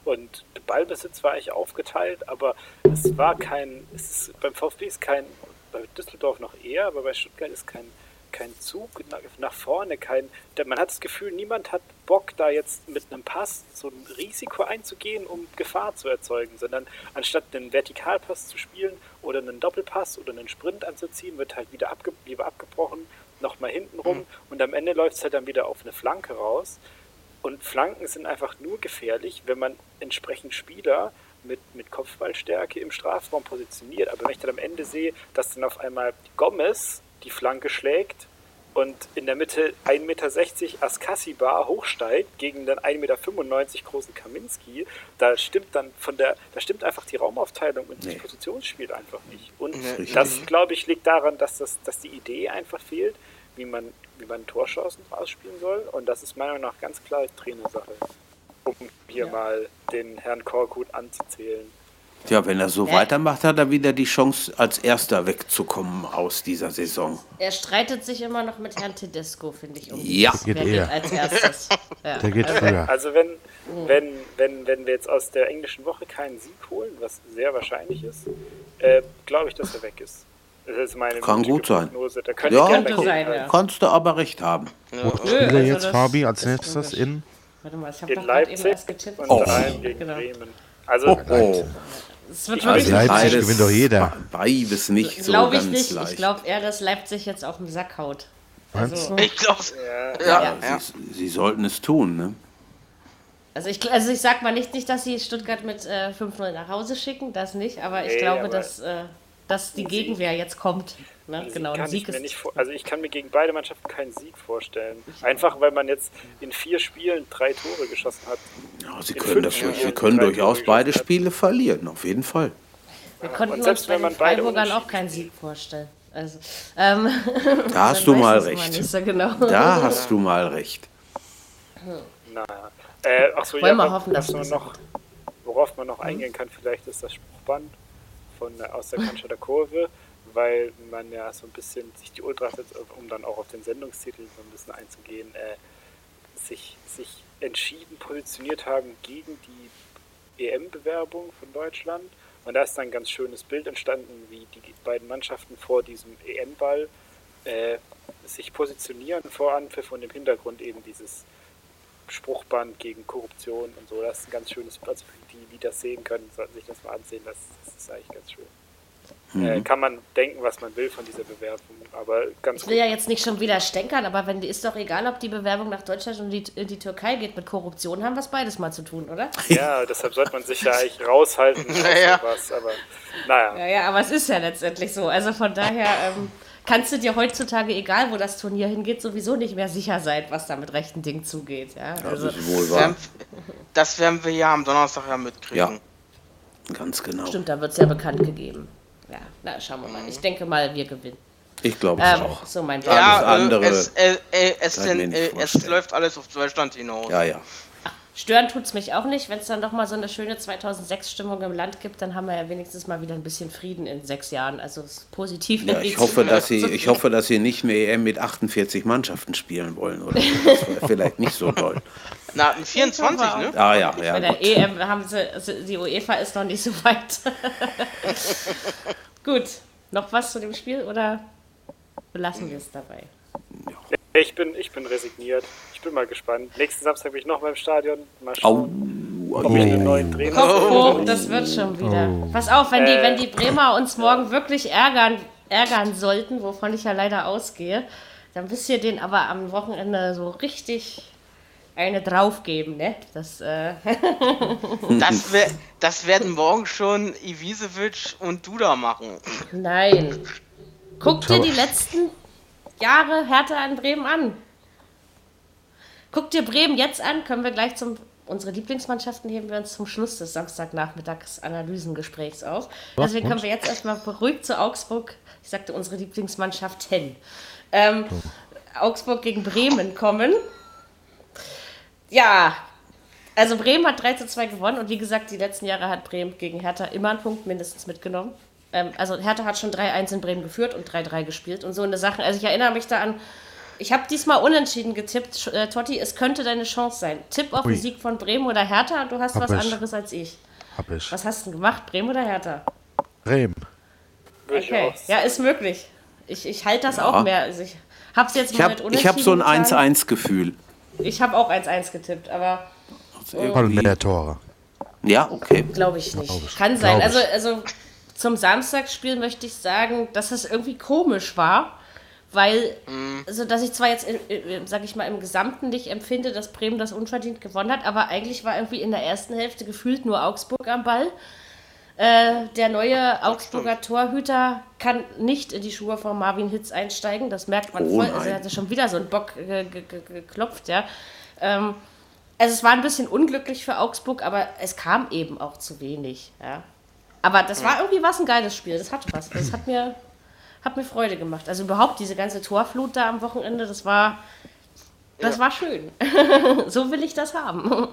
Und der Ballbesitz war eigentlich aufgeteilt, aber es war kein, es ist, beim VfB ist kein, bei Düsseldorf noch eher, aber bei Stuttgart ist kein, kein Zug nach, vorne, kein, man hat das Gefühl, niemand hat Bock, da jetzt mit einem Pass so ein Risiko einzugehen, um Gefahr zu erzeugen, sondern anstatt einen Vertikalpass zu spielen oder einen Doppelpass oder einen Sprint anzuziehen, wird halt wieder abge lieber abgebrochen, nochmal hinten rum und am Ende läuft es halt dann wieder auf eine Flanke raus. Und Flanken sind einfach nur gefährlich, wenn man entsprechend Spieler mit, mit Kopfballstärke im Strafraum positioniert. Aber wenn ich dann am Ende sehe, dass dann auf einmal Gomez die Flanke schlägt und in der Mitte 1,60 Meter Askasibar hochsteigt gegen den 1,95 Meter großen Kaminski, da stimmt dann von der, da stimmt einfach die Raumaufteilung und das Positionsspiel einfach nicht. Und Nee. das, glaube ich, liegt daran, dass, das, dass die Idee einfach fehlt, wie man, wie man Torchancen ausspielen soll. Und das ist meiner Meinung nach ganz klar Trainersache. Um hier mal den Herrn Korkut anzuzählen. Tja, wenn er so Ja. weitermacht, hat er wieder die Chance, als Erster wegzukommen aus dieser Saison. Er streitet sich immer noch mit Herrn Tedesco, finde ich. Um Ja. wer Geht geht eher. als erstes. Ja. Der geht früher. Also wenn, wenn, wenn, wenn wir jetzt aus der englischen Woche keinen Sieg holen, was sehr wahrscheinlich ist, äh, glaube ich, dass er weg ist. Das ist meine Kann gut sein. Ja. sein, ja. Kannst du aber recht haben. Wo Nö, spielt er also jetzt, das Fabi, als nächstes in? Warte mal, ich habe In doch gerade eben Leipzig erst getippt. und Oh. gegen Genau. Bremen. Also Oh, oh. Es wird Also Leipzig beides- gewinnt doch jeder. Beides nicht so Glaube ich ganz nicht. leicht. Ich glaube eher, dass Leipzig jetzt auf den Sack haut. Also, Ich glaube, Ja, ja, Ja. ja. Sie, sie sollten es tun, ne? also, ich, also ich sag mal nicht, nicht dass sie Stuttgart mit äh, 5-0 nach Hause schicken, das nicht, aber ich Nee, glaube, aber- dass, äh, dass die Gegenwehr jetzt kommt. Ne? Sieg Genau, kann Sieg ich mir ist. nicht vor also ich kann mir gegen beide Mannschaften keinen Sieg vorstellen. Einfach weil man jetzt in vier Spielen drei Tore geschossen hat. Ja, sie In können, dafür, sie können durchaus Tore beide hat. Spiele verlieren, auf jeden Fall. Wir konnten uns selbst bei wenn den man beide Freiburgern auch keinen Sieg vorstellen. Also, ähm, Da hast du mal recht. So genau. Da hast du mal recht. Naja. Äh, achso, Wollen wir was- hoffen, dass noch, worauf man noch eingehen kann, vielleicht ist das Spruchband von, der- aus der Cannstatter Kurve, weil man ja so ein bisschen sich die Ultras, jetzt, um dann auch auf den Sendungstitel so ein bisschen einzugehen, äh, sich, sich entschieden positioniert haben gegen die EM-Bewerbung von Deutschland. Und da ist dann ein ganz schönes Bild entstanden, wie die beiden Mannschaften vor diesem EM-Ball äh, sich positionieren vor Anpfiff und im Hintergrund eben dieses Spruchband gegen Korruption und so. Das ist ein ganz schönes, also die, die das sehen können, sollten sich das mal ansehen. Das, das ist eigentlich ganz schön. Äh, kann man denken, was man will von dieser Bewerbung, aber ganz Ich will ja jetzt nicht schon wieder stänkern, aber wenn ist doch egal, ob die Bewerbung nach Deutschland und die, in die Türkei geht. Mit Korruption haben wir es beides mal zu tun, oder? Ja, deshalb sollte man sich ja eigentlich raushalten. aus Naja. sowas, aber naja. Ja, ja, aber es ist ja letztendlich so. Also von daher ähm, kannst du dir heutzutage, egal wo das Turnier hingeht, sowieso nicht mehr sicher sein, was da mit rechten Dingen zugeht. Ja, also, Das ist wohl werden, wahr. das werden wir ja am Donnerstag ja mitkriegen. Ja. Ganz genau. stimmt, da wird es ja bekannt gegeben. Ja, na, schauen wir mal. Ich denke mal, wir gewinnen. Ich glaube es Ähm, auch. so mein Ja, Plan. Alles Ja, andere es, äh, äh, es, denn, äh, es läuft alles auf Deutschland hinaus. Ja, ja. Stören tut es mich auch nicht. Wenn es dann doch mal so eine schöne 2006-Stimmung im Land gibt, dann haben wir ja wenigstens mal wieder ein bisschen Frieden in sechs Jahren. Also es ist positiv. Ja, ich hoffe, dass sie, ich hoffe, dass sie nicht mehr EM mit 48 Mannschaften spielen wollen, oder? Das wäre vielleicht nicht so toll. Na, ein 24, ne? Ah ja, Bei ja. der Gut. EM haben sie, also die UEFA ist noch nicht so weit. Gut, noch was zu dem Spiel oder belassen wir es dabei? Ich bin, ich bin resigniert. Ich bin mal gespannt. Nächsten Samstag bin ich noch mal im Stadion. Mal Au, schauen, ob ich einen neuen Trainer das wird schon wieder. Pass auf, wenn die, Äh. wenn die Bremer uns morgen wirklich ärgern, ärgern sollten, wovon ich ja leider ausgehe, dann wisst ihr den aber am Wochenende so richtig eine draufgeben, ne? Das, äh, Das, wär, das werden morgen schon Ivisevic und Duda machen. nein. Guck dir die letzten Jahre Hertha an Bremen an. Guck dir Bremen jetzt an, können wir gleich zum. Unsere Lieblingsmannschaften heben wir uns zum Schluss des Samstagnachmittags-Analysengesprächs auf. Deswegen können wir jetzt erstmal beruhigt zu Augsburg, ich sagte unsere Lieblingsmannschaften, ähm, Augsburg gegen Bremen kommen. Ja, also Bremen hat 3 zu 2 gewonnen und wie gesagt, die letzten Jahre hat Bremen gegen Hertha immer einen Punkt mindestens mitgenommen. Ähm, also Hertha hat schon 3-1 in Bremen geführt und 3-3 gespielt und so eine Sachen. Also ich erinnere mich da an, ich habe diesmal unentschieden getippt. Äh, Totti, es könnte deine Chance sein. Tipp auf den. Sieg von Bremen oder Hertha und du hast Hab was ich. anderes als ich. Hab ich. Was hast du denn gemacht, Bremen oder Hertha? Bremen. Okay, ja, ist möglich. Ich, ich halte das auch mehr. Also ich hab's jetzt Ich mal habe mit ich unentschieden hab so ein getan. 1-1-Gefühl. Ich habe auch 1-1 getippt, aber Oder mehr Tore. Ja, okay. Glaube ich nicht. Glaub ich. Kann sein. Also, also zum Samstagsspiel möchte ich sagen, dass es irgendwie komisch war, weil, also dass ich zwar jetzt, in, in, sag ich mal, im Gesamten nicht empfinde, dass Bremen das unverdient gewonnen hat, aber eigentlich war irgendwie in der ersten Hälfte gefühlt nur Augsburg am Ball. Äh, der neue Augsburger Torhüter kann nicht in die Schuhe von Marvin Hitz einsteigen. Das merkt man Oh voll. Also er hatte schon wieder so einen Bock ge geklopft, ja. Ähm, also es war ein bisschen unglücklich für Augsburg, aber es kam eben auch zu wenig. Ja. Aber das war irgendwie was ein geiles Spiel. Das hat was. Das hat mir, hat mir Freude gemacht. Also überhaupt diese ganze Torflut da am Wochenende, das war, das war schön. so will ich das haben.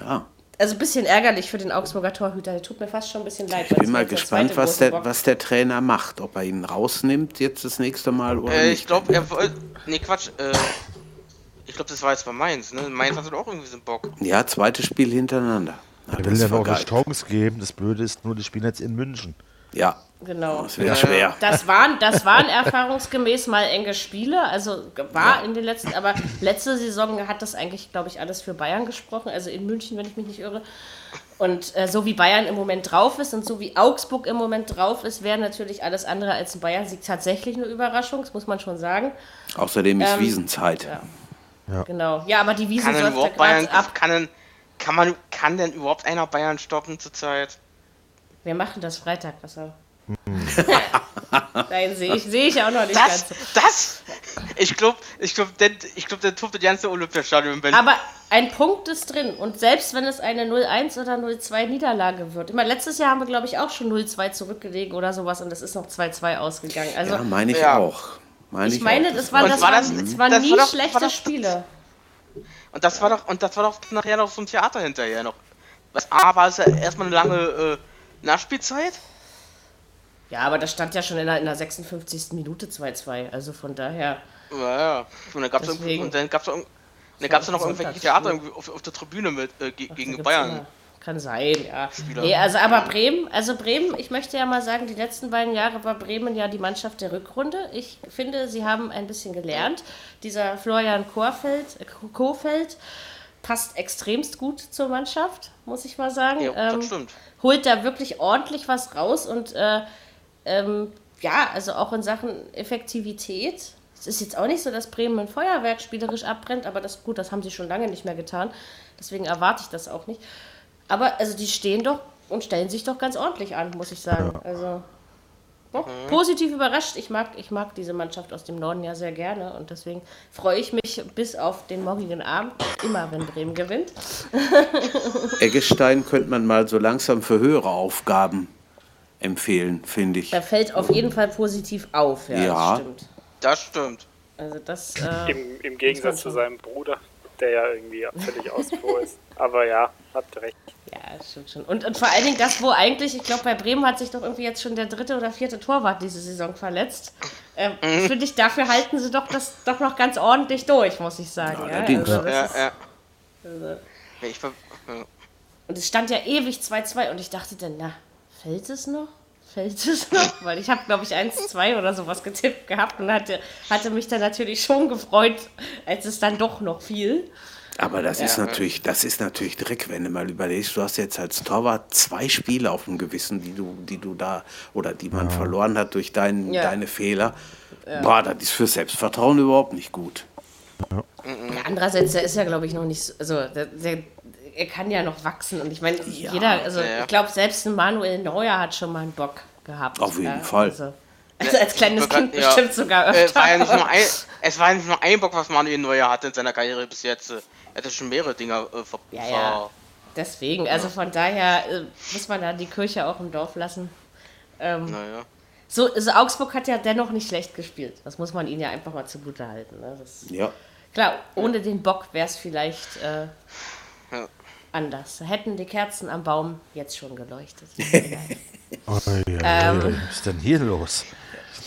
Ja. Also ein bisschen ärgerlich für den Augsburger Torhüter. Der tut mir fast schon ein bisschen leid. Ich bin mal gespannt, was der, was der Trainer macht. Ob er ihn rausnimmt jetzt das nächste Mal oder Äh, nicht. ich glaube, er wollte. Nee, Quatsch. Äh, ich glaube, das war jetzt bei Mainz, ne? Mainz hatte auch irgendwie so einen Bock. Ja, zweites Spiel hintereinander. Na, Er will das ja noch eine. Chance geben. Das Blöde ist nur, die spielen jetzt in München. Ja, Genau. das wäre schwer. Das waren, das waren erfahrungsgemäß mal enge Spiele, also war in den letzten, aber letzte Saison hat das eigentlich, glaube ich, alles für Bayern gesprochen, also in München, wenn ich mich nicht irre. Und äh, so wie Bayern im Moment drauf ist und so wie Augsburg im Moment drauf ist, wäre natürlich alles andere als ein Bayern-Sieg tatsächlich eine Überraschung, das muss man schon sagen. Außerdem ist Ähm, Wiesenzeit. ja. Genau. Ja, aber die Wiese Kann denn läuft ja überhaupt Bayern, gerade ab. kann, denn, kann, man, kann denn überhaupt einer Bayern stoppen zurzeit? Wir machen das Freitag, was er. Nein, sehe ich, sehe ich auch noch nicht Das, ganz. das, ich glaube, ich glaube, der, ich glaub, der tobt das ganze Olympiastadion in Berlin. Aber ein Punkt ist drin. Und selbst wenn es eine 0-1 oder 0-2 Niederlage wird. Ich meine, letztes Jahr haben wir, glaube ich, auch schon 0-2 zurückgelegen oder sowas und es ist noch 2-2 ausgegangen. Also Ja, meine ich Ja. auch. Meine ich meine, auch. das, war, das, war waren, das- das waren das nie war doch- schlechte war doch- Spiele. Und das war doch, und das war doch nachher noch so ein Theater hinterher noch. Was A war es ja erstmal eine lange äh, Nachspielzeit. Ja, aber das stand ja schon in der, in der 56. Minute 2-2. Also von daher. Ja, ja. Und dann gab es noch irgendwelche. Theater auf, auf der Tribüne mit äh, ge- gegen Bayern. Kann sein, ja. Spieler. Nee, also aber Bremen, also Bremen, ich möchte ja mal sagen, die letzten beiden Jahre war Bremen ja die Mannschaft der Rückrunde. Ich finde, sie haben ein bisschen gelernt. Dieser Florian Korfeld, äh, Kofeld passt extremst gut zur Mannschaft, muss ich mal sagen. Ja, Ähm, das stimmt. holt da wirklich ordentlich was raus und äh, ähm, ja, also auch in Sachen Effektivität. Es ist jetzt auch nicht so, dass Bremen ein Feuerwerk spielerisch abbrennt, aber das gut, das haben sie schon lange nicht mehr getan. Deswegen erwarte ich das auch nicht. Aber also die stehen doch und stellen sich doch ganz ordentlich an, muss ich sagen. Also doch, positiv überrascht. Ich mag, ich mag diese Mannschaft aus dem Norden ja sehr gerne und deswegen freue ich mich bis auf den morgigen Abend immer, wenn Bremen gewinnt. Eggestein könnte man mal so langsam für höhere Aufgaben empfehlen, finde ich. Da fällt auf jeden Fall positiv auf, ja, Ja. das stimmt. Das stimmt. Also das. Äh, Im, Im Gegensatz zu seinem Bruder, der ja irgendwie völlig vor ist. Aber ja, habt recht. Ja, das stimmt schon. Und, und vor allen Dingen das, wo eigentlich, ich glaube, bei Bremen hat sich doch irgendwie jetzt schon der dritte oder vierte Torwart diese Saison verletzt. Ähm, Mhm. Finde ich, dafür halten sie doch das doch noch ganz ordentlich durch, muss ich sagen. Ja, Ja, allerdings. also das Ja, ist, ja. also, Ich, ver- ja. und es stand ja ewig 2-2 und ich dachte dann, na, fällt es noch? Fällt es noch? Weil ich habe, glaube ich, 1-2 oder sowas getippt gehabt und hatte, hatte mich dann natürlich schon gefreut, als es dann doch noch fiel. Aber das ist natürlich, das ist natürlich Dreck, wenn du mal überlegst, du hast jetzt als Torwart zwei Spiele auf dem Gewissen, die du, die du da oder die man verloren hat durch dein, Ja. deine Fehler. Boah, das ist für Selbstvertrauen überhaupt nicht gut. Ja, andererseits, der ist ja, glaube ich, noch nicht so. Also, der, der, er kann ja noch wachsen. Und ich meine, jeder, also ja, ja. ich glaube, selbst ein Manuel Neuer hat schon mal einen Bock gehabt. Auf jeden ja, Fall. Also, also als kleines Ja, Kind bestimmt sogar Äh, öfter. war ja nicht nur ein, es war ja nicht nur ein Bock, was Manuel Neuer hatte in seiner Karriere bis jetzt. Er hatte schon mehrere Dinger äh, ver Ja, ja. Deswegen, also von daher äh, muss man da die Kirche auch im Dorf lassen. Ähm, Naja. so, also Augsburg hat ja dennoch nicht schlecht gespielt. Das muss man ihnen ja einfach mal zugute halten. Ne? Das, Ja. Klar, ohne den Bock wäre es vielleicht äh, Ja. anders. Da hätten die Kerzen am Baum jetzt schon geleuchtet. Oh, ja, Ähm. ja, Was ist denn hier los?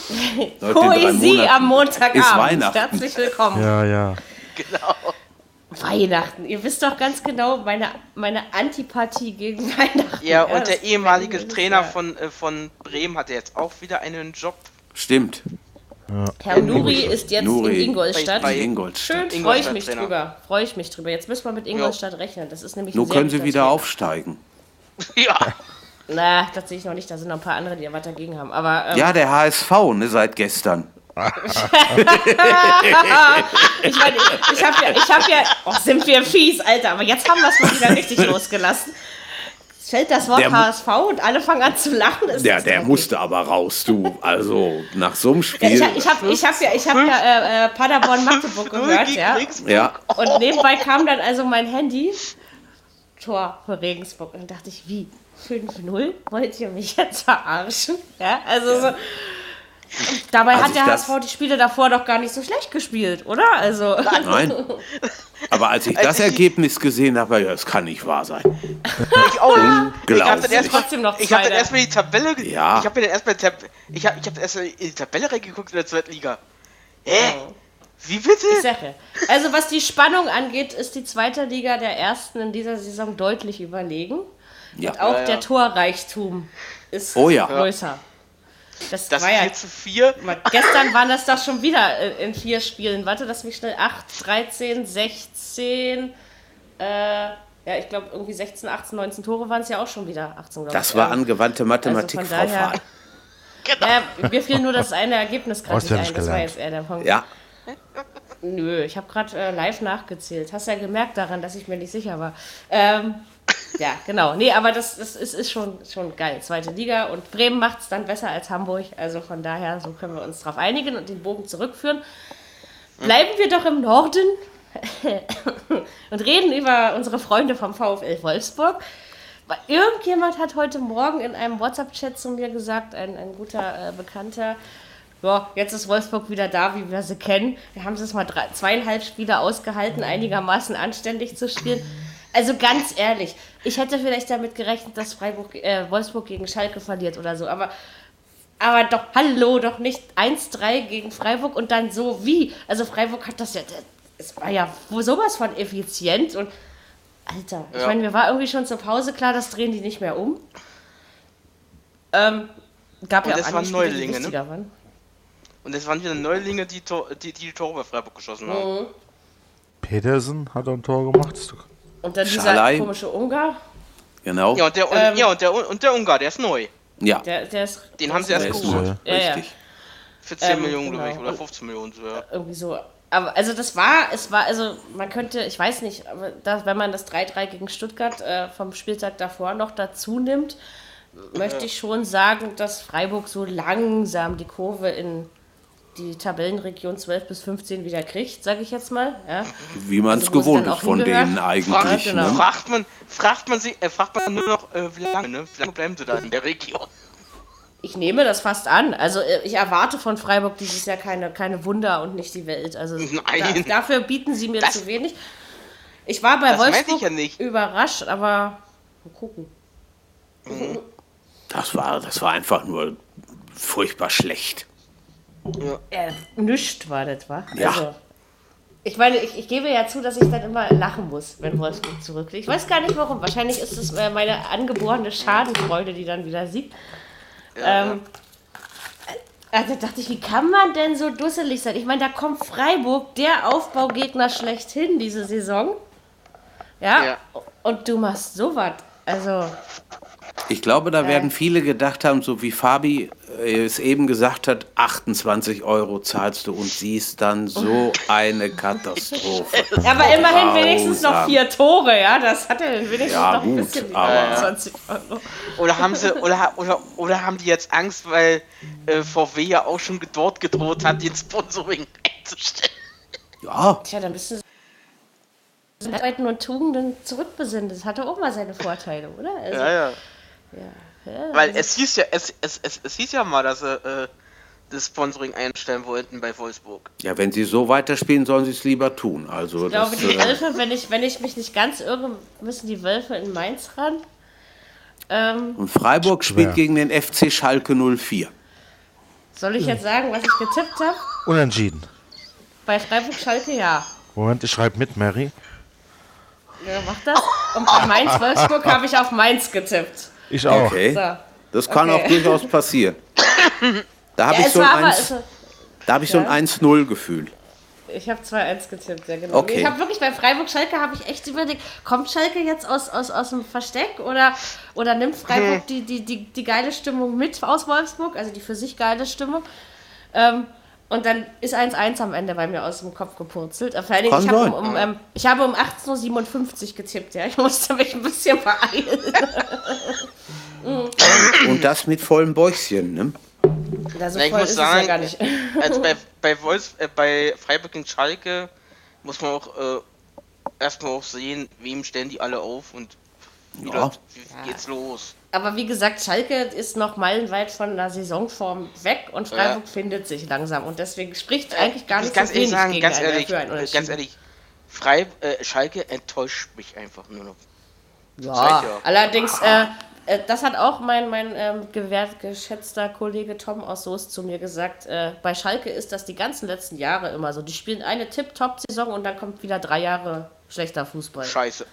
Poesie am Montagabend. ist Weihnachten. Herzlich willkommen. Ja, ja. Genau. Weihnachten. Ihr wisst doch ganz genau meine, meine Antipathie gegen Weihnachten. Ja, und das der ehemalige Trainer ja- von, äh, von Bremen hatte jetzt auch wieder einen Job. Stimmt. Herr Nuri ist jetzt Nuri. in Ingolstadt. Bei- bei- Ingolstadt. Schön, freue ich mich Trainer. drüber. Freue ich mich drüber. Jetzt müssen wir mit Ingolstadt rechnen. Das ist nämlich ein Nur können sie wieder Trainer. aufsteigen. Ja. Na, das sehe ich noch nicht. Da sind noch ein paar andere, die ja was dagegen haben. Aber ähm, Ja, der HSV, ne, seit gestern. Ich meine, ich, ich habe ja, ich habe ja, oh, sind wir fies, Alter. Aber jetzt haben wir es mal wieder richtig losgelassen. Es fällt das Wort Der HSV und alle fangen an zu lachen. Ist Der, der musste aber raus, du. Also nach so einem Ja, Spiel. ich habe ich hab, ich hab ja, ich hab ja äh, äh, Paderborn Magdeburg gehört, ja. Ja, Und nebenbei kam dann also mein Handy. Tor für Regensburg. Und dann dachte ich, wie? 5-0? Wollt ihr mich jetzt verarschen? Ja, also so. Und dabei Als hat der das- HSV die Spiele davor doch gar nicht so schlecht gespielt, oder? Also. nein. Aber als ich Als das ich- Ergebnis gesehen habe, ja, das kann nicht wahr sein. Ich auch. Ich habe dann erstmal Trotzdem noch ich hab dann Zweiter. erstmal die Tabelle. Ja. Ich habe mir dann erstmal Tab ich habe ich hab erstmal in die Tabelle reingeguckt in der zweiten Liga. Hä? Wie bitte? Ich sage. Also was die Spannung angeht, ist die zweite Liga der ersten in dieser Saison deutlich überlegen. Ja. Und auch Ja, ja. der Torreichtum ist Oh ja. größer. Das, Das war ja 4 zu 4. Mal, Gestern waren das doch schon wieder äh, in vier Spielen. Warte, lass mich schnell. 8, 13, 16, äh, Ja, ich glaube, irgendwie 16, 18, 19 Tore waren es ja auch schon wieder. 18, glaube Das ich. war angewandte Mathematik, also Frau daher- Fahl. Ja, mir fiel nur das eine Ergebnis gerade nicht Auswendig ein. Das war gelernt. jetzt eher der Punkt. Ja, Nö, ich habe gerade äh, live nachgezählt. Hast ja gemerkt daran, dass ich mir nicht sicher war. Ähm, ja, genau. Nee, aber das, das ist, ist schon, schon geil. Zweite Liga und Bremen macht es dann besser als Hamburg. Also von daher, so können wir uns darauf einigen und den Bogen zurückführen. Bleiben wir doch im Norden und reden über unsere Freunde vom VfL Wolfsburg. Irgendjemand hat heute Morgen in einem WhatsApp-Chat zu mir gesagt, ein, ein guter äh, Bekannter, ja, jetzt ist Wolfsburg wieder da, wie wir sie kennen. Wir haben es mal drei, zweieinhalb Spiele ausgehalten, einigermaßen anständig zu spielen. Also ganz ehrlich, ich hätte vielleicht damit gerechnet, dass Freiburg, äh, Wolfsburg gegen Schalke verliert oder so, aber aber doch, hallo, doch nicht 1-3 gegen Freiburg und dann so wie. Also Freiburg hat das ja, es war ja wo sowas von effizient und Alter, ich Ja. meine, mir war irgendwie schon zur Pause klar, das drehen die nicht mehr um. Ähm, gab Und ja das auch waren andere die Neulinge, ne? waren. Und es waren wieder Neulinge, die, Tor, die, die Tore bei Freiburg geschossen haben. Petersen hat ein Tor gemacht. Und dann dieser Schalai. komische Ungar, genau. Ja, und der, und, Ähm. ja und, der, und der Ungar, der ist neu. Ja, der, der ist Den haben sie erst geholt. Ja, ja. Richtig. Für 10 Ähm, Millionen, glaube ich, genau. oder Und- 15 Millionen. So, ja. irgendwie so. Aber also das war, es war, also man könnte, ich weiß nicht, aber das, wenn man das 3-3 gegen Stuttgart äh, vom Spieltag davor noch dazu nimmt, möchte ich schon sagen, dass Freiburg so langsam die Kurve in die Tabellenregion 12 bis 15 wieder kriegt, sage ich jetzt mal. Ja. Wie man es Also, es gewohnt dann ist von hingehört. denen Fragt, eigentlich. genau. Ne? fragt, man, fragt, man sie, äh, fragt man nur noch, äh, wie lange, ne? Wie lange bleiben sie da in der Region? Ich nehme das fast an. Also äh, ich erwarte von Freiburg dieses Jahr keine, keine Wunder und nicht die Welt. Also Nein. Da, dafür bieten sie mir Das- zu wenig. Ich war bei Wolfsburg ja nicht. überrascht, aber mal gucken. Das war, das war einfach nur furchtbar schlecht. Ja, nischt war das, wa? Ja. Also, ich meine, ich, ich gebe ja zu, dass ich dann immer lachen muss, wenn Wolfsburg zurückliegt. Ich weiß gar nicht warum. Wahrscheinlich ist es äh, meine angeborene Schadenfreude, die dann wieder siegt. ähm, also dachte ich, wie kann man denn so dusselig sein? Ich meine, da kommt Freiburg, der Aufbaugegner schlechthin diese Saison. Ja, Ja. und du machst sowas. Also, Ich glaube, da werden viele gedacht haben, so wie Fabi äh, es eben gesagt hat, 28 Euro zahlst du und siehst dann so eine Katastrophe. aber immerhin wenigstens noch vier Tore, ja. Das hat er wenigstens Ja, noch ein gut, bisschen aber- 20 Euro. Oder haben sie, oder, oder, oder haben die jetzt Angst, weil äh, VW ja auch schon dort gedroht hat, den Sponsoring einzustellen? Ja, Tja, dann bist du so Arbeiten und Tugenden zurückbesinnt. Das hatte auch mal seine Vorteile, oder? Also, Ja, ja. ja, Weil es hieß ja, es, es, es, es hieß ja mal, dass sie äh, das Sponsoring einstellen wollten bei Wolfsburg. ja, wenn sie so weiterspielen, sollen sie es lieber tun. Also Ich glaube, das, die äh, Wölfe, wenn ich, wenn ich mich nicht ganz irre, müssen die Wölfe in Mainz ran. Ähm, und Freiburg spielt Schwer. gegen den FC Schalke 04. soll ich jetzt sagen, was ich getippt habe? Unentschieden. Bei Freiburg-Schalke ja. Moment, ich schreibe mit, Mary. Ja, mach das. Und bei Mainz-Wolfsburg habe ich auf Mainz getippt. Ich auch. Okay, So. das kann Okay. auch durchaus passieren. Da habe Ja, ich es so ein aber, 1 es, da habe ich so ein Ja. 1-0-Gefühl. Ich habe 2-1 getippt, ja genau. Okay. Ich habe wirklich bei Freiburg-Schalke habe ich echt überlegt, kommt Schalke jetzt aus, aus, aus dem Versteck oder, oder nimmt Freiburg die, die, die, die geile Stimmung mit aus Wolfsburg, also die für sich geile Stimmung. Ähm, und dann ist 1-1 am Ende bei mir aus dem Kopf gepurzelt. Vor allen Dingen, ich, habe um, um, ähm, ich habe um 18.57 Uhr getippt, ja. Ich musste mich ein bisschen beeilen. Und das mit vollem Bäuchchen. Ne? So Na, ich muss sagen, ja gar nicht. Also bei, bei, Wolfs, äh, bei Freiburg gegen Schalke muss man auch äh, erstmal auch sehen, wem stellen die alle auf und wie, Ja. läuft- wie geht's los. Aber wie gesagt, Schalke ist noch meilenweit von der Saisonform weg und Freiburg Ja. findet sich langsam. Und deswegen spricht eigentlich gar Ich nicht ganz so ehrlich wenig sagen, gegen ganz einen, ehrlich, für einen äh, ganz ehrlich, Frei, äh, Schalke enttäuscht mich einfach nur noch. Ja, allerdings, äh, äh, das hat auch mein, mein ähm, gewährt, geschätzter Kollege Tom aus Soest zu mir gesagt. Äh, bei Schalke ist das die ganzen letzten Jahre immer so. Die spielen eine Tip-Top-Saison und dann kommt wieder drei Jahre schlechter Fußball. Scheiße.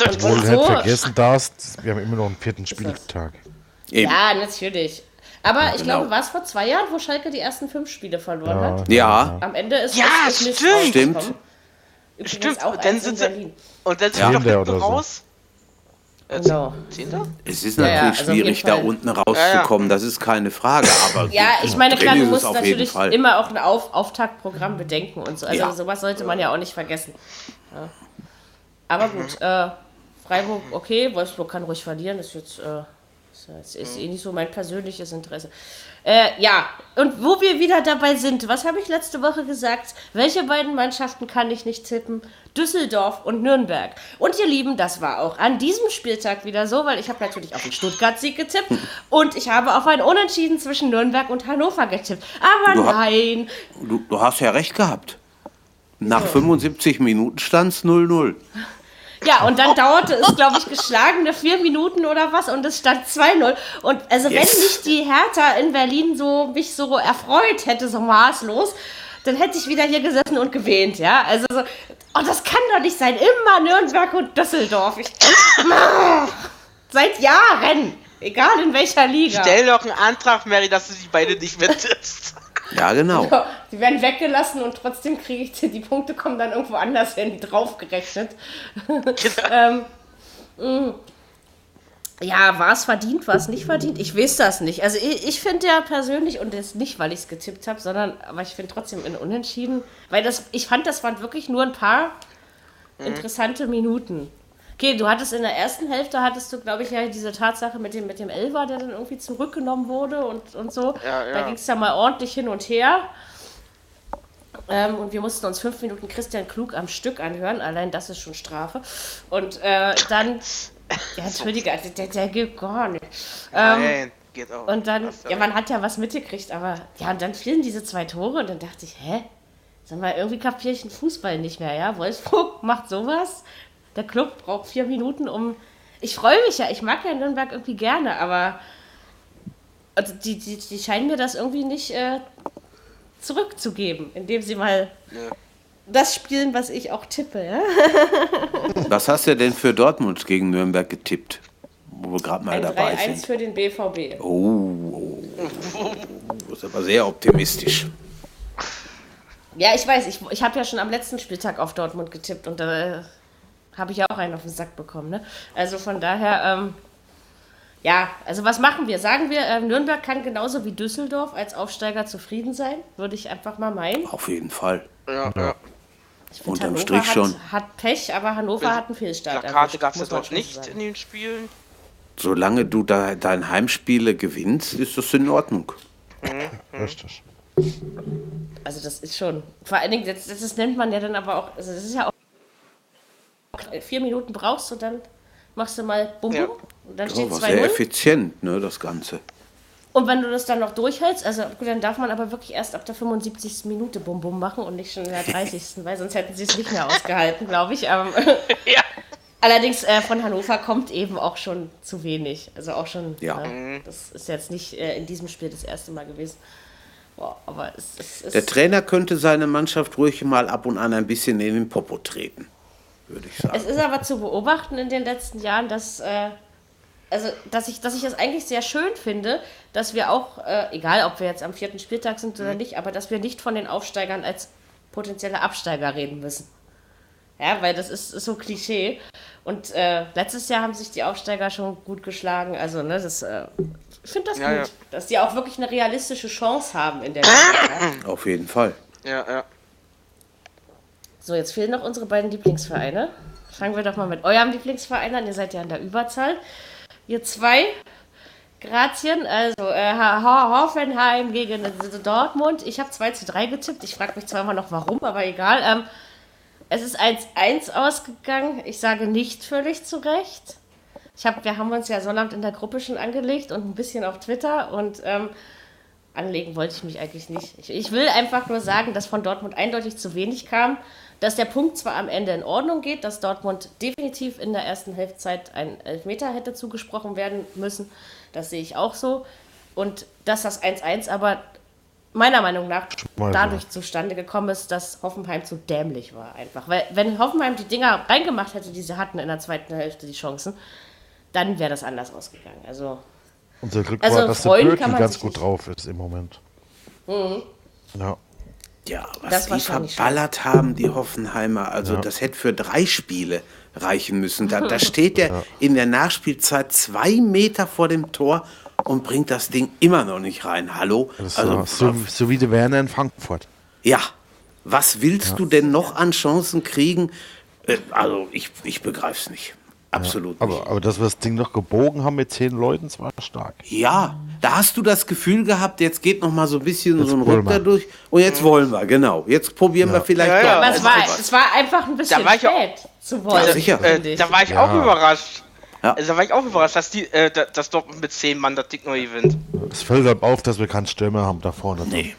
Und, Obwohl du nicht so, vergessen darfst, wir haben immer noch einen vierten Spieltag. Eben. ja, natürlich. Aber ich genau. glaube, war es vor zwei Jahren, wo Schalke die ersten fünf Spiele verloren hat? Ja, Am Ende ist Ja, Mist stimmt. rausgekommen. Stimmt. Übrigens Stimmt, auch und dann sind sie- Berlin. Und dann Ja. sind wir Der doch hinten so. Zehnter? Es ist Ja, ja, natürlich also schwierig, da unten rauszukommen, das ist keine Frage. Aber Ja, ich meine, klar, du musst natürlich immer auch ein Auf Auftaktprogramm bedenken und so. Also Ja. sowas sollte man ja auch nicht vergessen. Ja. Aber gut, äh, Freiburg, okay, Wolfsburg kann ruhig verlieren, ist jetzt, äh, ja- ist, ist eh nicht so mein persönliches Interesse. Äh, ja, und wo wir wieder dabei sind, was habe ich letzte Woche gesagt? Welche beiden Mannschaften kann ich nicht tippen? Düsseldorf und Nürnberg. Und ihr Lieben, das war auch an diesem Spieltag wieder so, weil ich habe natürlich auf den Stuttgart-Sieg getippt und ich habe auf ein Unentschieden zwischen Nürnberg und Hannover getippt. Aber Du nein, Du, du hast ja recht gehabt. Nach 75 Minuten stand es 0-0. Ja, und dann dauerte es, glaube ich, geschlagene vier Minuten oder was und es stand 2-0. Und also Yes. wenn nicht die Hertha in Berlin so mich so erfreut hätte, so maßlos, dann hätte ich wieder hier gesessen und gewähnt, ja. Also so, oh, das kann doch nicht sein. Immer Nürnberg und Düsseldorf. Ich, seit Jahren. Egal in welcher Liga. Stell doch einen Antrag, Mary, dass du die beide nicht tippst. Ja, genau. Die werden weggelassen und trotzdem kriege ich die, die Punkte kommen dann irgendwo anders werden die draufgerechnet. ähm, mh. ja, war es verdient, war es nicht verdient? Ich weiß das nicht. Also ich, ich finde ja persönlich, und jetzt nicht, weil ich es getippt habe, sondern aber ich finde trotzdem in Unentschieden, weil das, ich fand, das waren wirklich nur ein paar interessante Minuten. Okay, du hattest in der ersten Hälfte, hattest du, glaube ich, ja diese Tatsache mit dem, mit dem Elfer, der dann irgendwie zurückgenommen wurde und, und so. Ja, Da ja. ging es ja mal ordentlich hin und her. Ähm, und wir mussten uns fünf Minuten Christian Klug am Stück anhören. Allein das ist schon Strafe. Und äh, dann. Ja, entschuldige, der, der, der geht gar nicht. Ähm, Nein, geht auch. und dann, ja, man hat ja was mitgekriegt, aber ja, und dann fielen diese zwei Tore und dann dachte ich, hä? Sag mal, irgendwie kapiere ich den Fußball nicht mehr, ja? Wolfsburg macht sowas. Der Club braucht vier Minuten, um. Ich freue mich ja, ich mag ja Nürnberg irgendwie gerne, aber also die, die, die scheinen mir das irgendwie nicht äh, zurückzugeben, indem sie mal Nö. das spielen, was ich auch tippe, ja? Was hast du denn für Dortmund gegen Nürnberg getippt? Wo wir gerade mal Ein dabei 3-1 sind. für den BVB. Oh, das ist aber sehr optimistisch. Ja, ich weiß, ich, ich habe ja schon am letzten Spieltag auf Dortmund getippt und da äh, habe ich ja auch einen auf den Sack bekommen. Ne? Also von daher, ähm, ja, also was machen wir? Sagen wir, ähm, Nürnberg kann genauso wie Düsseldorf als Aufsteiger zufrieden sein, würde ich einfach mal meinen. Auf jeden Fall. Ja, ja. Ich find, Unterm Hannover Strich hat, schon. hat Pech, aber Hannover hat einen Fehlstart. Plakate erwischt, gab es schon nicht sagen. in den Spielen. Solange du da dein Heimspiele gewinnst, ist das in Ordnung. Richtig. Also das ist schon, vor allen Dingen, das, das, das nennt man ja dann aber auch, also das ist ja auch, vier Minuten brauchst und dann machst du mal bum bum Ja. und dann Ja, steht war sehr 2-0. effizient, ne, das Ganze. Und wenn du das dann noch durchhältst, also gut, dann darf man aber wirklich erst ab der 75. Minute Bum Bum machen und nicht schon in der 30. weil sonst hätten sie es nicht mehr ausgehalten, glaube ich. Ähm, Ja. allerdings äh, von Hannover kommt eben auch schon zu wenig. Also auch schon, Ja. ne, das ist jetzt nicht äh, in diesem Spiel das erste Mal gewesen. Boah, aber es, es, es Der Trainer könnte seine Mannschaft ruhig mal ab und an ein bisschen in den Popo treten, würde ich Es sagen. ist aber zu beobachten in den letzten Jahren, dass, äh, also, dass, ich, dass ich das eigentlich sehr schön finde, dass wir auch, äh, egal ob wir jetzt am vierten Spieltag sind oder nicht, aber dass wir nicht von den Aufsteigern als potenzielle Absteiger reden müssen. Ja, weil das ist, ist so Klischee. Und äh, letztes Jahr haben sich die Aufsteiger schon gut geschlagen. Also, ne, das, äh, ich finde das Ja, gut, ja. dass die auch wirklich eine realistische Chance haben in der Liga. ja. Auf jeden Fall. Ja, ja. So, jetzt fehlen noch unsere beiden Lieblingsvereine. Fangen wir doch mal mit eurem Lieblingsverein an. Ihr seid ja in der Überzahl. Ihr zwei. Grazien, also äh, Ho- Ho- Hoffenheim gegen Dortmund. Ich habe 2 zu 3 getippt. Ich frage mich zwar immer noch warum, aber egal. Ähm, es ist 1-1 ausgegangen. Ich sage nicht völlig zu Recht. Ich hab, wir haben uns ja Sonnabend in der Gruppe schon angelegt und ein bisschen auf Twitter und ähm, anlegen wollte ich mich eigentlich nicht. Ich, ich will einfach nur sagen, dass von Dortmund eindeutig zu wenig kam, dass der Punkt zwar am Ende in Ordnung geht, dass Dortmund definitiv in der ersten Hälftzeit ein Elfmeter hätte zugesprochen werden müssen, das sehe ich auch so. Und dass das 1-1 aber meiner Meinung nach dadurch zustande gekommen ist, dass Hoffenheim zu dämlich war einfach. Weil wenn Hoffenheim die Dinger reingemacht hätte, die sie hatten in der zweiten Hälfte, die Chancen, dann wäre das anders ausgegangen. Also Unser Glück Also war, dass der man ganz gut drauf ist im Moment. Ja. Ja, was Das die schon nicht verballert haben, die Hoffenheimer, also Ja. das hätte für drei Spiele reichen müssen. Da, da steht er in der Nachspielzeit zwei Meter vor dem Tor und bringt das Ding immer noch nicht rein. Hallo? Also, so, so wie der Werner in Frankfurt. ja, was willst du denn noch an Chancen kriegen? Äh, Also, ich, ich begreife es nicht. Absolut nicht. Aber, aber dass wir das Ding noch gebogen haben mit zehn Leuten, das war stark. Ja, da hast du das Gefühl gehabt, jetzt geht noch mal so ein bisschen Jetzt so ein Ruck wir. da durch. Und jetzt wollen wir, genau. Jetzt probieren wir vielleicht Ja, doch. ja. Es war, es war einfach ein bisschen Da war ich auch- spät zu wollen. Ja, Äh, da war ich Ja. auch überrascht. Ja. Also, da war ich auch überrascht, dass die, äh, da- dass Dortmund mit 10 Mann das Ding noch gewinnt. Es fällt halt auf, dass wir keinen Stürmer haben da vorne. Nee.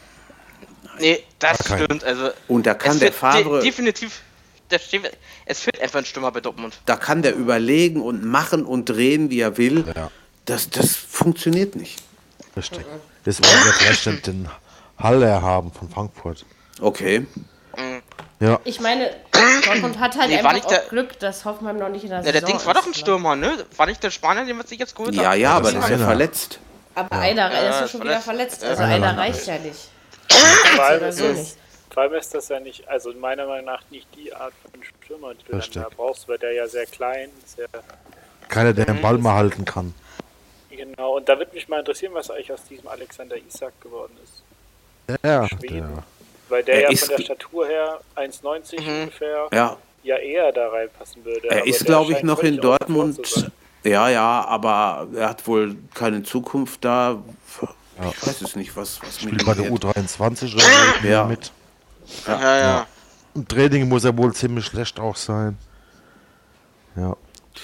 Nee, das stimmt. Also, Und da kann der Favre- de definitiv. Das steht, es fehlt einfach ein Stürmer bei Dortmund. Da kann der überlegen und machen und drehen, wie er will. Ja. Das, das funktioniert nicht. Richtig. Deswegen wir vielleicht den- den Haller haben von Frankfurt. Okay. Ja, Ich meine, Dortmund hat halt Nee, war einfach nicht auch der- Glück, dass Hoffmann noch nicht in der Ja, der Saison Dings war doch ein ist, ne? Stürmer, ne? War nicht der Spanier, den wir sich jetzt geholt Ja, haben? ja, aber das der ist ist ja einer. verletzt. Aber einer ist ja Ja, schon wieder verletzt. Also Einer einer lang reicht ja nicht. Vor allem, ist so es, nicht. vor allem ist das ja nicht, also meiner Meinung nach nicht die Art von Stürmer, die du dann da brauchst, weil der ja sehr klein, sehr keiner, der den Ball mal halten kann. Genau. Und da würde mich mal interessieren, was eigentlich aus diesem Alexander Isak geworden ist. Ja, Schweden. der, Weil der Er ja von der Statur her 1,90 Mhm. ungefähr Ja, ja eher da reinpassen würde. er Aber ist, glaube ich, noch in Dortmund. Ja, ja, aber er hat wohl keine Zukunft da. Ich weiß es nicht, was, was mit spielt bei der wird. U23 oder so Ja. mit. Ja, ja. Im Training muss er wohl ziemlich schlecht auch sein. Ja.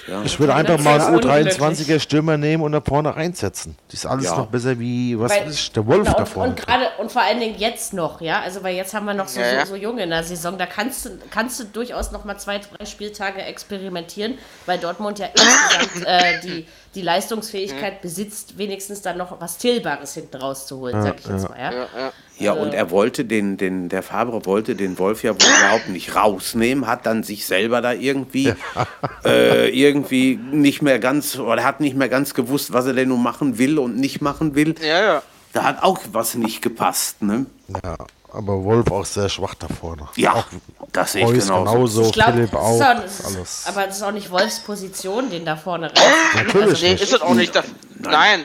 Ja. Ich würde einfach mal ist einen unglücklich. U23er Stürmer nehmen und da vorne einsetzen. Das ist alles Ja. noch besser wie, was Weil- ich, der Wolf Na, da und, vorne. und gerade und vor allen Dingen jetzt noch, ja. Also weil jetzt haben wir noch so, Ja, ja. so, so junge in der Saison. Da kannst du, kannst du durchaus noch mal zwei, drei Spieltage experimentieren, weil Dortmund ja insgesamt äh, die, die Leistungsfähigkeit besitzt, wenigstens dann noch was Tilbares hinten rauszuholen, sag ich jetzt mal, ja. ja, ja. Ja, und er wollte den, den, der Fabre wollte den Wolf ja wohl überhaupt nicht rausnehmen, hat dann sich selber da irgendwie, äh, irgendwie nicht mehr ganz, oder hat nicht mehr ganz gewusst, was er denn nun machen will und nicht machen will. ja, ja. Da hat auch was nicht gepasst, ne? Ja, aber Wolf auch sehr schwach da vorne. Ja, auch das sehe ich Reus genauso. genauso, Ich glaube, Philipp auch. auch, alles. aber das ist auch nicht Wolfs Position, den da vorne rein. Natürlich Nee, nicht. ist es auch nicht. Das, nein.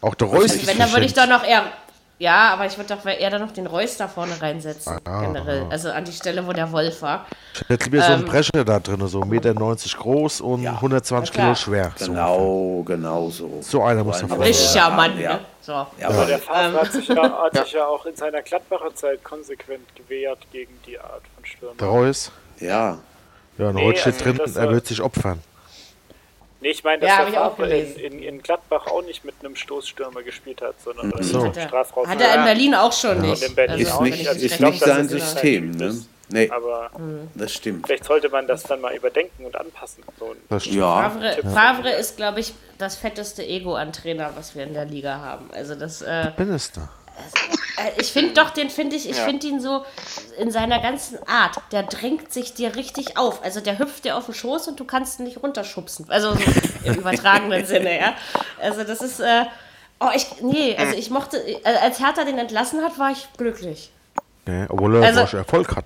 Auch der Reus Also ist wenn, dann würde ich doch noch eher. Ja, aber ich würde doch eher dann noch den Reus da vorne reinsetzen. Ah, generell. Also an die Stelle, wo der Wolf war. Ich hätte lieber so Ähm, einen Brecher da drin, so 1,90 Meter groß und 120 Na klar. Kilo schwer. So, Genau, genau so. so einer muss noch Wolf. Richtiger Mann, ja. Ne? So. Ja, Aber der Favre hat, sich ja, hat sich ja auch in seiner Gladbacher Zeit konsequent gewehrt gegen die Art von Stürmer. Der Reus. ja, Ja, und Nee, heute steht also drin, er wird sich opfern. Nee, ich meine, dass Ja, der ich auch Favre in, in, in Gladbach auch nicht mit einem Stoßstürmer gespielt hat, sondern so. Hat er, Strafraum. hat er in Berlin auch schon nicht. Ist wenn nicht, ich Also ist glaub, recht nicht sein ist ein System, ne? Nee, Aber das stimmt. vielleicht sollte man das dann mal überdenken und anpassen. So Das stimmt. Ja, Favre, Favre ist, glaube ich, das fetteste Ego an Trainer, was wir in der Liga haben. Also das, äh, Bin es da. äh, ich finde doch, den finde ich, ich finde ihn so in seiner ganzen Art, der drängt sich dir richtig auf. Also der hüpft dir auf den Schoß und du kannst ihn nicht runterschubsen. Also so im übertragenen Sinne, ja. Also das ist, äh, oh, ich, nee, also ich mochte, äh, als Hertha den entlassen hat, war ich glücklich. Ja, obwohl er Also- Erfolg hat.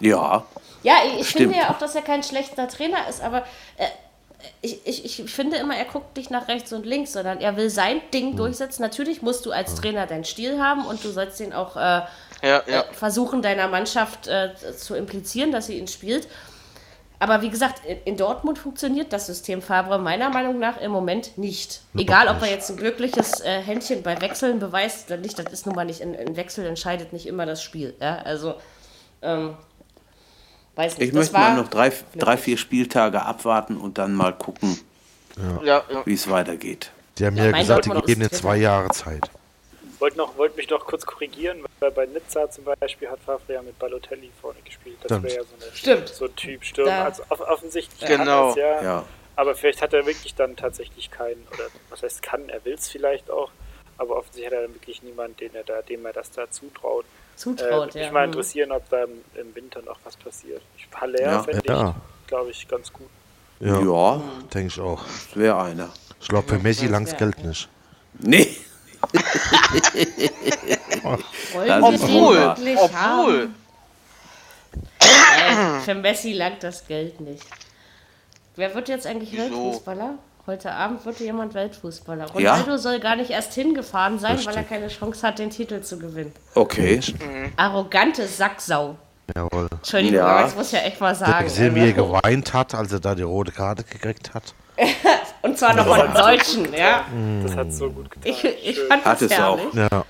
Ja, Ja, ich, ich Stimmt. finde ja auch, dass er kein schlechter Trainer ist, aber äh, ich, ich, ich finde immer, er guckt nicht nach rechts und links, sondern er will sein Ding durchsetzen. Natürlich musst du als Trainer deinen Stil haben und du sollst den auch äh, Ja, ja. äh, versuchen, deiner Mannschaft äh, zu implizieren, dass sie ihn spielt. Aber wie gesagt, in, Dortmund funktioniert das System Favre meiner Meinung nach im Moment nicht. Egal, ob er jetzt ein glückliches äh, Händchen bei Wechseln beweist oder nicht, das ist nun mal nicht, ein, ein Wechsel entscheidet nicht immer das Spiel. Ja? Also, ähm, weiß nicht. ich das möchte war, mal noch drei, drei, vier Spieltage abwarten und dann mal gucken, ja, wie es weitergeht. Die haben Ja, ja, gesagt, die geben dir zwei Jahre Zeit. Wollte noch, wollte mich noch kurz korrigieren, weil bei Nizza zum Beispiel hat Favre ja mit Balotelli vorne gespielt. Das wäre ja so, eine, Stimmt. so ein Typ Stürmer. Da- Also off offensichtlich Genau. kann er's, ja. Ja, Aber vielleicht hat er wirklich dann tatsächlich keinen, oder was heißt kann, er will es vielleicht auch, aber offensichtlich hat er dann wirklich niemanden, den er da, dem er das da zutraut. Äh, zutraut. würde ja. mich mal Mhm. interessieren, ob da im, im Winter noch was passiert. Ich, Haller Ja. fände Ja. ich, glaube ich, ganz gut. Ja, ja denke ich auch. das wäre einer. Ich glaube, für Messi langs. Geld nicht. Nee, Obwohl, wirklich obwohl. haben? Äh, für Messi langt das Geld nicht. Wer wird jetzt eigentlich Wieso? Weltfußballer? Heute Abend wird jemand Weltfußballer. Ja? Ronaldo soll gar nicht erst hingefahren sein, weil er Richtig. keine Chance hat, den Titel zu gewinnen. Okay. Arrogante Sacksau. Jawohl. Entschuldigung, Ja. aber das muss ich ja echt mal sagen. gesehen, wie er Also, geweint hat, als er da die rote Karte gekriegt hat. und zwar noch von Deutschen, ja. Das hat so gut getan. Ich, ich fand Hat das es auch. Ja.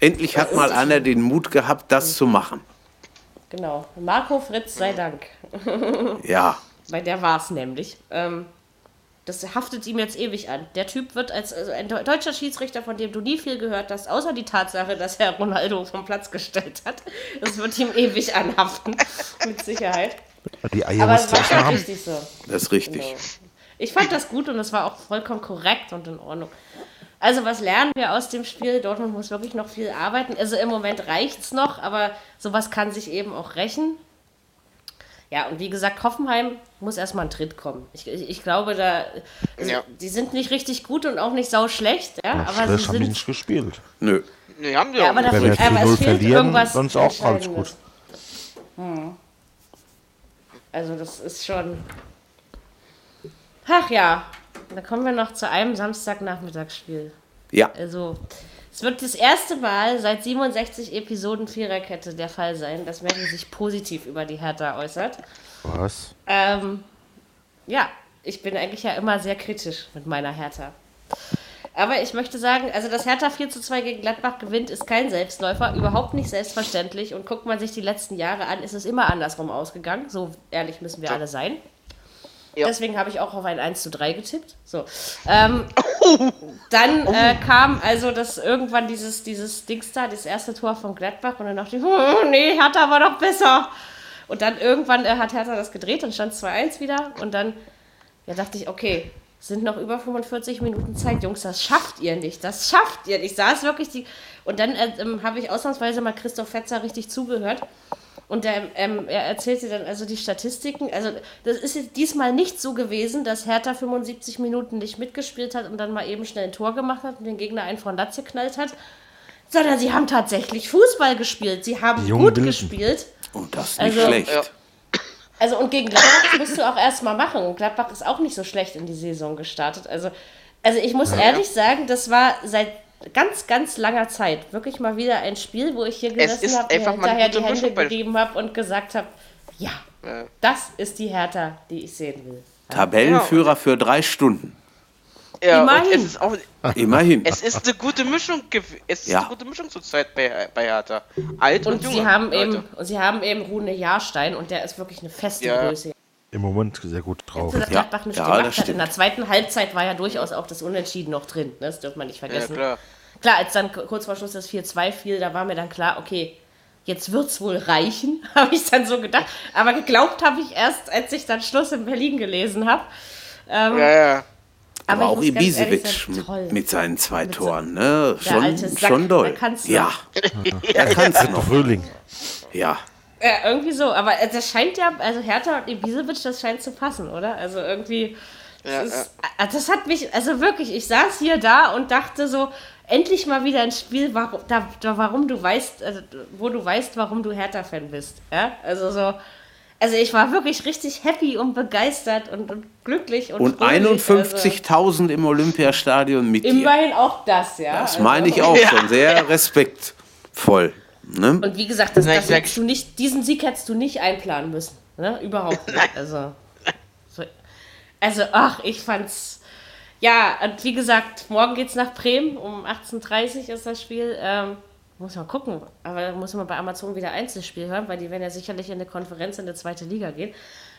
Endlich hat mal einer den Mut gehabt, das zu machen. Genau. Marco Fritz sei Dank. Ja. Weil der war es nämlich. Ähm, das haftet ihm jetzt ewig an. Der Typ wird als also ein deu- deutscher Schiedsrichter, von dem du nie viel gehört hast, außer die Tatsache, dass er Ronaldo vom Platz gestellt hat. Das wird ihm ewig anhaften. Mit Sicherheit. Die Eier Aber du war schon haben. richtig so. Das ist richtig. Genau. Ich fand das gut und es war auch vollkommen korrekt und in Ordnung. Also was lernen wir aus dem Spiel? Dortmund muss wirklich noch viel arbeiten. Also im Moment reicht es noch, aber sowas kann sich eben auch rächen. Ja, und wie gesagt, Hoffenheim muss erstmal ein Tritt kommen. Ich, ich, ich glaube, da also, Ja. die sind nicht richtig gut und auch nicht sau schlecht, ja, aber sie Schlecht haben die sind nicht gespielt. Nö. Nee, haben die ja, auch aber. Wenn wir fehlt, aber es 4-0 fehlt verlieren, irgendwas dann ist auch alles Entscheidendes. gut. Hm. Also das ist schon. Ach ja, da kommen wir noch zu einem Samstagnachmittagsspiel. Ja. Also es wird das erste Mal seit 67 Episoden Viererkette der Fall sein, dass Maggie sich positiv über die Hertha äußert. Was? Ähm, ja, ich bin eigentlich ja immer sehr kritisch mit meiner Hertha. Aber ich möchte sagen, also dass Hertha 4 zu 2 gegen Gladbach gewinnt, ist kein Selbstläufer, überhaupt nicht selbstverständlich. Und guckt man sich die letzten Jahre an, ist es immer andersrum ausgegangen. So ehrlich müssen wir alle sein. Ja. Deswegen habe ich auch auf ein 1 zu 3 getippt. So. Ähm, dann äh, kam also das irgendwann dieses, dieses Dings da, das erste Tor von Gladbach und dann dachte ich, oh, nee, Hertha war doch besser. Und dann irgendwann äh, hat Hertha das gedreht und stand 2-1 wieder. Und dann ja, dachte ich, okay, sind noch über 45 Minuten Zeit. Jungs, das schafft ihr nicht. Das schafft ihr nicht. Ich saß wirklich die. Und dann äh, ähm, habe ich ausnahmsweise mal Christoph Fetzer richtig zugehört. Und der, ähm, er erzählte dann also die Statistiken. Also, das ist jetzt diesmal nicht so gewesen, dass Hertha 75 Minuten nicht mitgespielt hat und dann mal eben schnell ein Tor gemacht hat und den Gegner einen von Latz geknallt hat. Sondern sie haben tatsächlich Fußball gespielt. Sie haben gut Wilden. gespielt. Und das ist nicht Also- schlecht. Ja. Also und gegen Gladbach musst du auch erstmal machen. Und Gladbach ist auch nicht so schlecht in die Saison gestartet. Also, also ich muss ehrlich sagen, das war seit ganz, ganz langer Zeit wirklich mal wieder ein Spiel, wo ich hier Es gesessen habe, mir einfach mal eine hinterher die Hände gegeben habe und gesagt habe, ja, Ja. das ist die Hertha, die ich sehen will. Tabellenführer für drei Stunden. Ja, Immerhin. es ist auch, Immerhin. es ist eine gute Mischung, es ist Ja. eine gute Mischung zurzeit bei, bei Hertha. Alt und, Und junge sie haben Leute. eben, und sie haben eben Rune Jahrstein und der ist wirklich eine feste Ja. Größe. Im Moment sehr gut drauf. dass Ja, Gladbach nicht ja, gemacht das hat. In der zweiten Halbzeit war ja durchaus auch das Unentschieden noch drin. Ne? Das dürfen wir nicht Ja, vergessen. klar. Klar, als dann kurz vor Schluss das 4-2 fiel, da war mir dann klar, okay, jetzt wird's wohl reichen, habe ich dann so gedacht. Aber geglaubt habe ich erst, als ich dann Schluss in Berlin gelesen habe. Ähm, Ja, ja. Aber, ich auch Ibisevic mit, seinen zwei Mit Toren, ne? Der Schon, alte Sack, schon doll. der kann's noch. Ja, er kann es noch. Frühling. Ja. Ja, irgendwie so. Aber das scheint ja, also Hertha und Ibisevic, das scheint zu passen, oder? Also irgendwie. Ja, das, ist, äh, das hat mich, also wirklich, ich saß hier da und dachte so, endlich mal wieder ein Spiel, warum, da, da, warum du weißt, also, wo du weißt, warum du Hertha-Fan bist. Ja? Also so. Also ich war wirklich richtig happy und begeistert und, und glücklich und, Und fröhlich, 51.000 im Olympiastadion mit Also, dir. immerhin auch das, ja. Das Also- meine ich auch schon. Sehr respektvoll. Ne? Und wie gesagt, das, das sag- hättest du nicht, diesen Sieg hättest du nicht einplanen müssen. Ne? Überhaupt nicht. Also, so, also, ach, ich fand's. Ja, und wie gesagt, morgen geht's nach Bremen. Um 18.30 Uhr ist das Spiel. Ähm, muss man gucken. Aber da muss man bei Amazon wieder Einzelspiel hören, weil die werden ja sicherlich in eine Konferenz in die zweite Liga gehen.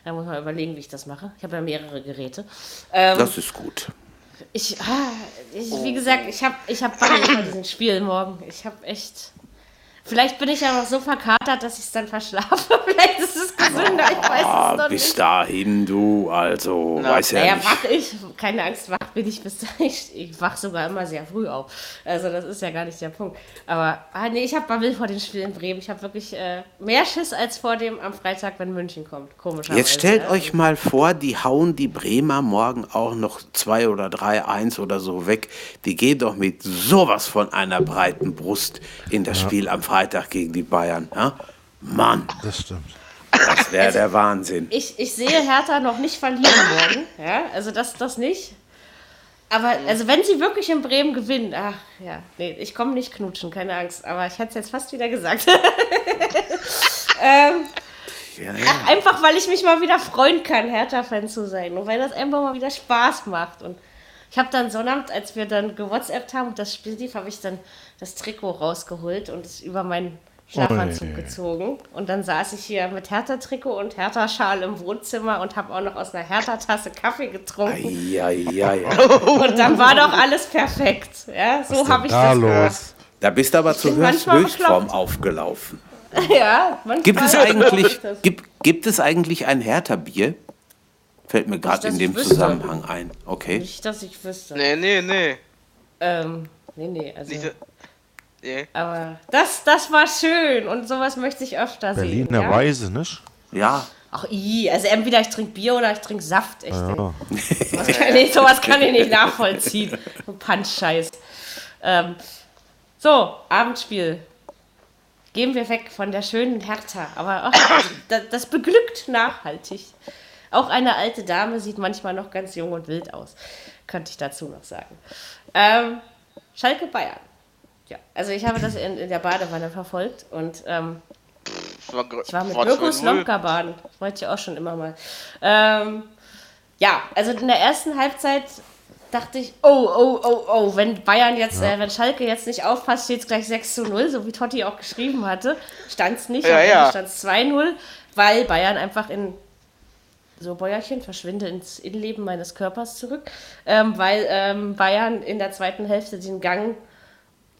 Da muss man überlegen, wie ich das mache. Ich habe ja mehrere Geräte. Ähm, Das ist gut. ich, ah, ich, wie gesagt, ich habe ich hab Bange vor diesen Spielen morgen. Ich habe echt. Vielleicht bin ich ja noch so verkatert, dass ich es dann verschlafe. Vielleicht ist es gesünder, ich weiß es Ah, noch bis nicht. dahin, du, also, weiß ja Naja, nicht. wach ich, keine Angst, wach bin ich bis ich, ich wach sogar immer sehr früh auf. Also das ist ja gar nicht der Punkt. Aber ah, nee, ich habe Bammel vor den Spielen in Bremen. Ich habe wirklich äh, mehr Schiss als vor dem am Freitag, wenn München kommt. Komischerweise. Jetzt stellt ja. euch mal vor, die hauen die Bremer morgen auch noch 2 oder 3, 1 oder so weg. Die gehen doch mit sowas von einer breiten Brust in das Spiel am Freitag gegen die Bayern. Ja? Mann, Das stimmt. Das wäre der Wahnsinn. Ich, ich sehe Hertha noch nicht verlieren morgen. Ja, also das, das nicht. Aber also wenn sie wirklich in Bremen gewinnen, ach ja, nee, ich komme nicht knutschen, keine Angst. Aber ich hätte es jetzt fast wieder gesagt. ähm, Ja, ja. einfach weil ich mich mal wieder freuen kann, Hertha-Fan zu sein. Und weil das einfach mal wieder Spaß macht. Und ich habe dann Sonnabend, als wir dann gewhatsappt haben und das Spiel lief, habe ich dann das Trikot rausgeholt und es über meinen Schlafanzug Ui. gezogen. Und dann saß ich hier mit Hertha-Trikot und Hertha-Schal im Wohnzimmer und habe auch noch aus einer Hertha-Tasse Kaffee getrunken. Ja, ja, ja. Und dann war doch alles perfekt. Ja, so habe ich da das los? Da bist du aber zur Höchstform aufgelaufen. gemacht. Ja, manchmal Gibt es eigentlich, gibt, gibt es eigentlich ein Hertha-Bier? Fällt mir gerade in dem. Zusammenhang ein. Okay. Nicht, dass ich wüsste. Nee, nee, nee. Ähm, nee, nee, also. Nicht, nee. Aber das, das war schön und sowas möchte ich öfter sehen. Berliner Ja? Weise, nicht? Ja, Ach, i, also entweder ich trinke Bier oder ich trinke Saft. Echt. Ja. Sowas, kann ich, sowas kann ich nicht nachvollziehen. So Punch-Scheiß. Ähm, so, Abendspiel. Gehen wir weg von der schönen Hertha. Aber ach, das, das beglückt nachhaltig. Auch eine alte Dame sieht manchmal noch ganz jung und wild aus. Könnte ich dazu noch sagen. Ähm, Schalke Bayern. Ja, also ich habe das in, in der Badewanne verfolgt und ähm, war, ich war mit Mirko 2-0. Slomka baden. Wollte ich auch schon immer mal. Ähm, ja, also in der ersten Halbzeit dachte ich, oh, oh, oh, oh, wenn Bayern jetzt, äh, wenn Schalke jetzt nicht aufpasst, steht es gleich 6 zu 0, so wie Totti auch geschrieben hatte. Stand es nicht, Ja, ja. stand es 2-0, weil Bayern einfach in so Bäuerchen, verschwinde ins Innenleben meines Körpers zurück, ähm, weil ähm, Bayern in der zweiten Hälfte den Gang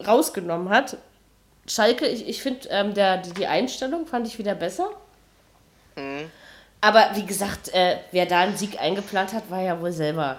rausgenommen hat. Schalke, ich, ich finde, ähm, der- die, die Einstellung fand ich wieder besser. Aber wie gesagt, äh, wer da einen Sieg eingeplant hat, war ja wohl selber.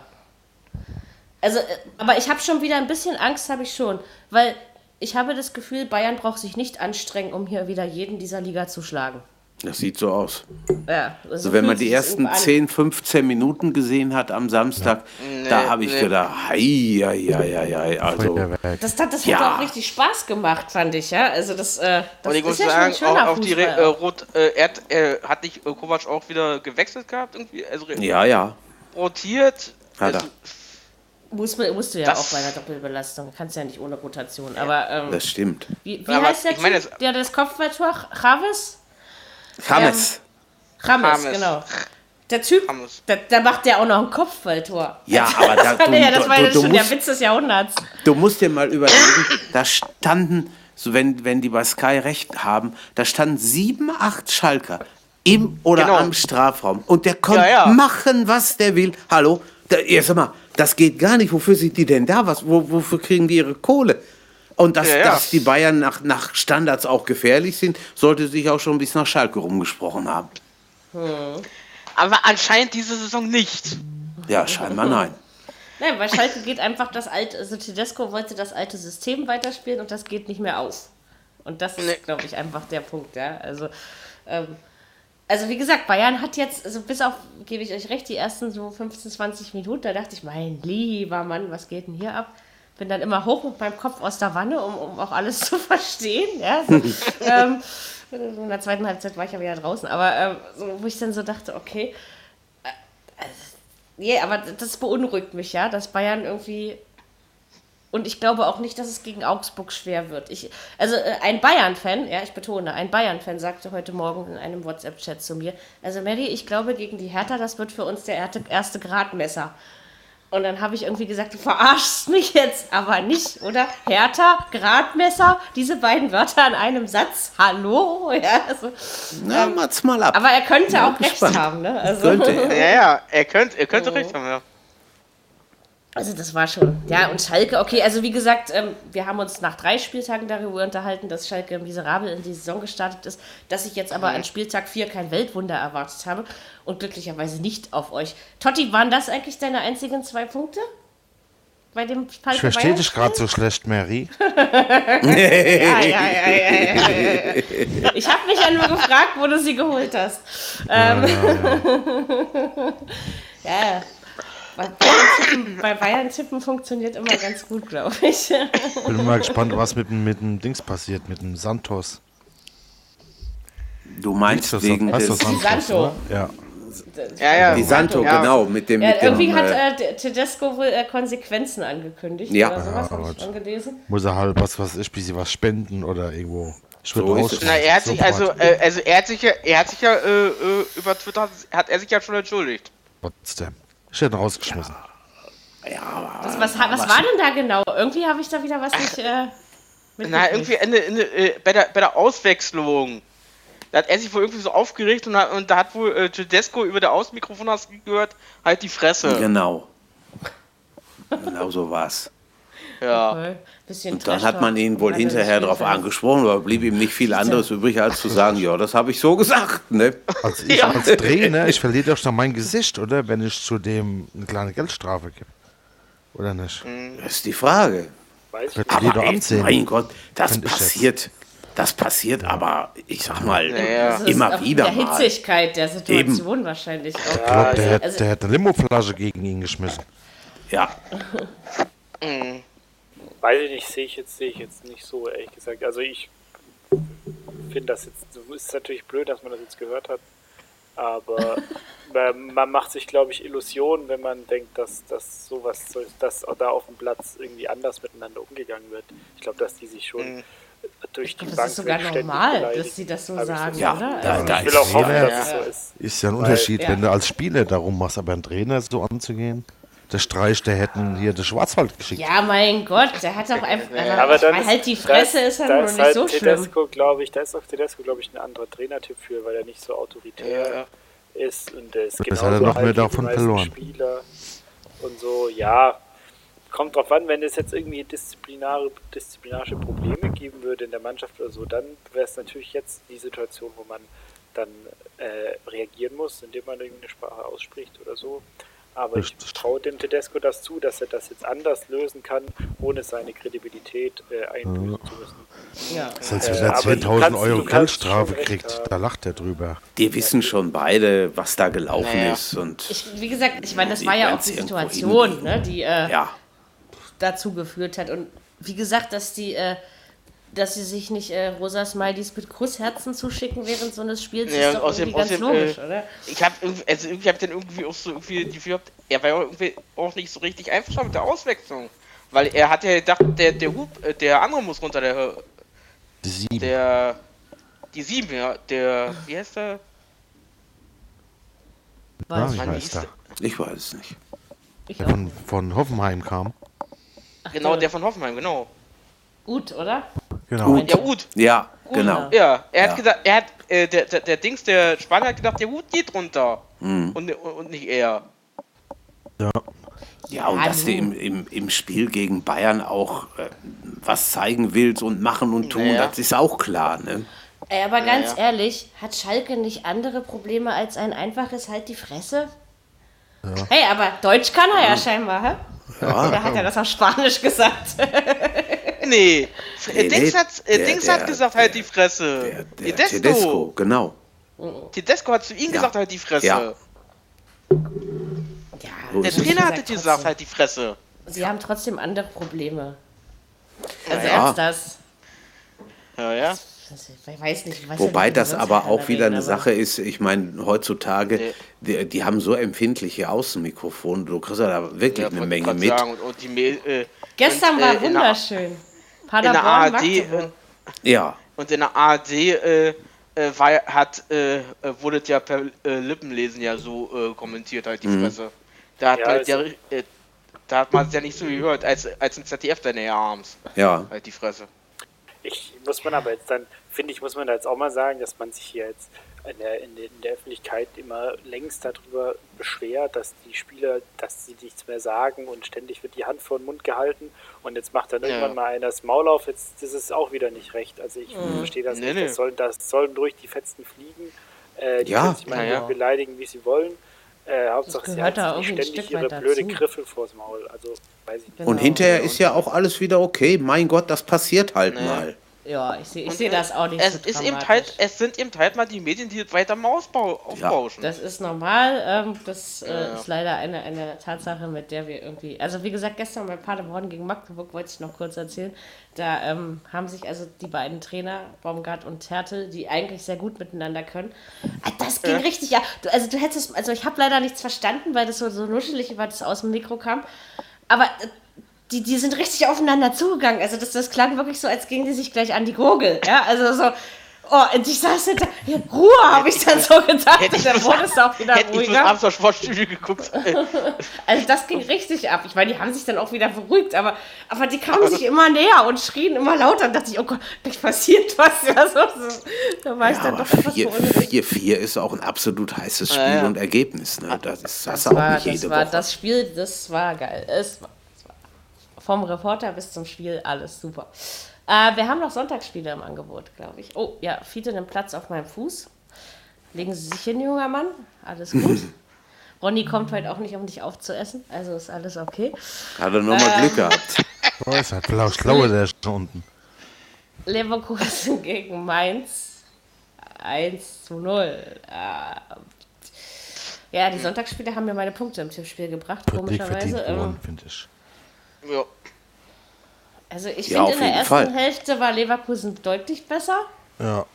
Also, äh, aber ich habe schon wieder ein bisschen Angst, habe ich schon, weil ich habe das Gefühl, Bayern braucht sich nicht anstrengen, um hier wieder jeden dieser Liga zu schlagen. Das sieht so aus. Ja, Also wenn man die das ersten irgendwie an. 10, 15 Minuten gesehen hat am Samstag, da habe ich nee. gedacht, hei, hei, hei, hei, also. Das, hat- das Ja. hat auch richtig Spaß gemacht, fand ich, ja. Also das, äh, das Und ich muss ist ja sagen, auch, auch die Re äh. Rot, äh, er hat, äh, hat nicht äh, Kovac auch wieder gewechselt gehabt irgendwie? Also ja, ja. rotiert. Hat also. Muss, musst du ja Das- auch bei einer Doppelbelastung. Kannst ja nicht ohne Rotation. Aber ähm, Das stimmt. wie, wie Aber heißt der ich meine, Typ, der das Kopfballtor? Chaves? James. Chames, James. genau. Der Typ, da, da macht der auch noch ein Kopfballtor. Ja, aber da, Das, du, war ja, das war du, ja du, schon der musst, Witz des Jahrhunderts. du musst dir mal überlegen, da standen, so wenn, wenn die bei Sky recht haben, da standen sieben, acht Schalker im oder Genau. am Strafraum. Und der konnte Ja, ja. machen, was der will. Hallo? Da, ja, sag mal, das geht gar nicht. Wofür sind die denn da? Was, wo, wofür kriegen die ihre Kohle? Und dass, Ja, ja. dass die Bayern nach, nach Standards auch gefährlich sind, sollte sich auch schon bis nach Schalke rumgesprochen haben. aber anscheinend diese Saison nicht. Ja, scheinbar nein. Nein, weil Schalke geht einfach das alte, also Tedesco wollte das alte System weiterspielen und das geht nicht mehr auf. Und das ist, Nee. glaube ich, einfach der Punkt, ja. Also, ähm, also wie gesagt, Bayern hat jetzt, also bis auf, gebe ich euch recht, die ersten so 15, 20 Minuten, da dachte ich, mein lieber Mann, was geht denn hier ab? Bin dann immer hoch mit meinem Kopf aus der Wanne, um, um auch alles zu verstehen. Ja? Ähm, in der zweiten Halbzeit war ich ja wieder draußen, aber ähm, so, wo ich dann so dachte, okay, Nee, aber das beunruhigt mich ja, dass Bayern irgendwie. Und ich glaube auch nicht, dass es gegen Augsburg schwer wird. Ich, also äh, ein Bayern-Fan, ja, ich betone, ein Bayern-Fan sagte heute Morgen in einem WhatsApp-Chat zu mir, also Mary, ich glaube gegen die Hertha, das wird für uns der erste Gradmesser. Und dann habe ich irgendwie gesagt, du verarschst mich jetzt aber nicht, oder? Hertha, Gradmesser, diese beiden Wörter in einem Satz. Hallo? Ja, also, Na, macht's mal ab. aber er könnte Ja, auch recht gespannt. haben, ne? Also, Könnte er. Ja, ja, er könnte, er könnte Oh. recht haben, ja. Also das war schon. Ja, und Schalke, okay, also wie gesagt, ähm, wir haben uns nach drei Spieltagen darüber unterhalten, dass Schalke miserabel in die Saison gestartet ist, dass ich jetzt aber an Spieltag 4 kein Weltwunder erwartet habe und glücklicherweise nicht auf euch. Totti, waren das eigentlich deine einzigen zwei Punkte? Bei dem Schalke Ich verstehe dich gerade so schlecht, Mary. Ja, ja, ja, ja, ja, ja. Ich habe mich ja nur gefragt, wo du sie geholt hast. Ähm, ja. Bei Bayern, tippen, funktioniert immer ganz gut, glaube ich. Bin mal gespannt, was mit, dem- mit dem Dings passiert, mit dem Santos. Du meinst Das wegen heißt des, Santos, Santo. oder? Ja. Ja, ja. die Santo, Ja. genau, mit dem, Ja, mit dem irgendwie hat äh, äh, Te- Tedesco wohl äh, Konsequenzen angekündigt Ja. oder sowas, Ja, habe ich schon gelesen. Muss er halt was, was ich, bisschen was spenden oder irgendwo. Schritt So ist rausschmeißen. Na, er hat sich also, äh, also er hat sich ja, er hat sich ja äh, äh, über Twitter hat er sich ja schon entschuldigt. Trotzdem. Ich hätte rausgeschmissen. Was, was, was war denn da genau? Irgendwie habe ich da wieder was nicht. Äh, Na, irgendwie Ende, Ende, äh, bei, der, bei der Auswechslung. Da hat er sich wohl irgendwie so aufgeregt und, hat, und da hat wohl äh, Tedesco über der Außenmikrofon hast gehört, halt die Fresse. Genau. Genau so war's. Ja. Voll. Bisschen Und dann hat man ihn wohl. Also hinterher darauf angesprochen, aber blieb ihm nicht viel anderes übrig, als zu sagen, ja, das habe ich so gesagt. Ne? Als ich als Trainer, ich verliere doch schon mein Gesicht, oder? Wenn ich zu dem eine kleine Geldstrafe gebe. Oder nicht? Das ist die Frage. Weiß ich Aber ey, mein Gott, das passiert. Das passiert aber, ich sag mal, Naja. Das ist immer wieder Der mal. Hitzigkeit der Situation wahrscheinlich auch. Ich glaube, der, hat- also- der hat eine Limoflasche gegen ihn geschmissen. Ja, Weiß ich nicht, sehe ich jetzt, sehe ich jetzt nicht so, ehrlich gesagt. Also ich finde das jetzt, so ist natürlich blöd, dass man das jetzt gehört hat, aber man, macht sich, glaube ich, Illusionen, wenn man denkt, dass, dass sowas, so- dass da auf dem Platz irgendwie anders miteinander umgegangen wird. Ich glaube, dass die sich schon durch die Das Bank ist sogar normal, dass sie das so Hab ich sagen, Ja, oder? da- Also- da Ich will auch hoffen, Trainer- dass es so ist. Ist ja ein Weil- Unterschied, Ja. wenn du als Spieler darum machst, aber ein Trainer so anzugehen. Der Streich, der hätten hier den Schwarzwald geschickt. Ja, mein Gott, der hat doch einfach. Aber dann ist, halt die Fresse ist, da ja nur ist nicht halt so. Tedesco, glaube ich, da ist auch Tedesco, glaube ich, ein anderer Trainertyp für, weil er nicht so autoritär ist und er ist Das genauso hat er noch mehr davon verloren. Spieler und so, ja. Kommt drauf an, wenn es jetzt irgendwie disziplinare, disziplinarische Probleme geben würde in der Mannschaft oder so, dann wäre es natürlich jetzt die Situation, wo man dann äh, reagieren muss, indem man irgendeine Sprache ausspricht oder so. Aber ich traue dem Tedesco das zu, dass er das jetzt anders lösen kann, ohne seine Kredibilität äh, einbüßen zu müssen. Ja. Heißt, Äh, wenn er aber du 10.000 kannst- Euro Geldstrafe kriegt, haben. da lacht er drüber. die wissen schon beide, was da gelaufen Naja. ist. Und Ich, wie gesagt, ich meine, das war ja auch die Situation, ne, die äh, ja, dazu geführt hat. Und wie gesagt, dass die, äh, dass sie sich nicht äh, rosa Smileys mit Kussherzen zuschicken während so eines Spiels, Ja, ist doch außerdem- irgendwie ganz außerdem, logisch, äh, oder? Ich habe irgendwie, also irgendwie habe dann irgendwie auch so irgendwie die Gefühl gehabt, er war ja irgendwie auch nicht so richtig einverstanden mit der Auswechslung. Weil er hat ja gedacht, der, der Hub, äh, der andere muss runter, der, Die sieben. der, die sieben, ja, der, wie heißt der? Weiß heißt hieß der? ich weiß es nicht. ich Der von, von Hoffenheim kam. Genau, der- der von Hoffenheim, genau. Gut, oder? Genau. Gut. Ja, Ud. Ja, genau. Ja, er hat Ja. gesagt, er hat, äh, der, der, der Dings, der Spanier hat gedacht, der Hut geht runter. Mhm. Und, und nicht er. Ja. Ja, und Ja, dass du im, im, im Spiel gegen Bayern auch äh, was zeigen willst und machen und tun, Naja. das ist auch klar. Ne? Ey, aber ganz ja. ehrlich, hat Schalke nicht andere Probleme als ein einfaches Halt die Fresse? Hey, aber Deutsch kann er ja scheinbar, hä? Oder hat er das auf Spanisch gesagt? Nee, Nee, Dings, nee, hat, der- Dings der- hat gesagt, halt die Fresse. Der, der Tedesco. Tedesco, genau. Tedesco hat zu ihm gesagt, halt die Fresse. Ja. ja, Der. Trainer hatte trotzdem. gesagt, halt die Fresse. Sie haben trotzdem andere Probleme. Also Ja. als das. Ja, ja. Ich weiß nicht. Ja Wobei wie das aber auch wieder reden, eine Sache ist, ich meine, heutzutage, Nee. die, die haben so empfindliche Außenmikrofone, du kriegst ja da wirklich ja eine Menge mit. Sagen, und, und die äh, Gestern und, war äh, in der- wunderschön. In der Paderborn, ARD, äh, Ja, und in der ARD äh, äh, war, hat, äh, wurde es ja per äh, Lippenlesen ja so äh, kommentiert, halt die Mhm. Fresse. Da hat Ja, man ist- ja, äh, da hat man es ja nicht so gehört, als, als im ZDF dann ja abends. ja. Halt die Fresse. Ich muss man aber jetzt dann, finde ich, muss man da jetzt auch mal sagen, dass man sich hier jetzt in der, in der, in der Öffentlichkeit immer längst darüber beschwert, dass die Spieler, dass sie nichts mehr sagen und ständig wird die Hand vor den Mund gehalten und jetzt macht dann Ja. irgendwann mal einer das Maul auf, jetzt das ist auch wieder nicht recht. Also ich verstehe das Nee, nicht. nee. Das sollen, das sollen durch die Fetzen fliegen. Äh, die Ja. können sich mal Ja, beleidigen, wie sie wollen. Äh, Hauptsache sie irgendwie ein ständig ihre blöde dazu. Griffel vors Maul. Also weiß ich nicht. Und Genau. hinterher ist ja auch alles wieder okay. Mein Gott, das passiert halt Nee. mal. Ja, ich sehe seh äh, das auch nicht es so ist eben halt, es sind eben halt mal die Medien, die weiter mal aufbauschen. Das ist normal. Ähm, das äh, Ja. ist leider eine, eine Tatsache, mit der wir irgendwie. Also, wie gesagt, gestern bei Paderborn gegen Magdeburg wollte ich noch kurz erzählen. Da ähm, haben sich also die beiden Trainer, Baumgart und Hertel, die eigentlich sehr gut miteinander können. Ah, Das ging richtig, ja. Du, also, du hättest. Also, ich habe leider nichts verstanden, weil das so, so nuschelig über das aus dem Mikro kam. Aber. Die, die sind richtig aufeinander zugegangen. Also das, das klang wirklich so, als gingen die sich gleich an die Gurgel. Ja, also so, oh, und ich saß hinter, ja, Ruhe, habe ich dann so gedacht. Hätte ich dann wurde es auch wieder Hätte ich ruhiger. abends auf Sportstudio geguckt. Also das ging richtig ab. Ich meine, die haben sich dann auch wieder beruhigt, aber, aber die kamen sich immer näher und schrien immer lauter. Und dachte ich, oh Gott, gleich passiert was. Ja, so, so. Da war ich Ja, dann aber doch etwas 4 beunruhigt. 4-4 ist auch ein absolut heißes Spiel Ja, ja. und Ergebnis. Ne? Das ist das, Das auch war, nicht das jede war Woche. das Spiel, das war geil. Es war, es war vom Reporter bis zum Spiel alles super. Äh, wir haben noch Sonntagsspiele im Angebot, glaube ich. Oh, ja, Fiete nimmt Platz auf meinem Fuß. Legen Sie sich hin, junger Mann. Alles gut. Ronny kommt heute auch nicht, um dich aufzuessen. Also ist alles okay. Hat er nochmal Ähm. Glück gehabt. Oh, ist halt schlau, schlaue der schon unten. Leverkusen gegen Mainz 1 zu 0. Äh, ja, die Sonntagsspiele haben mir meine Punkte im Tippspiel gebracht, komischerweise. Ähm, finde ich. Ja. also ich Ja, finde, in der ersten Fall. Hälfte war Leverkusen deutlich besser. Ja.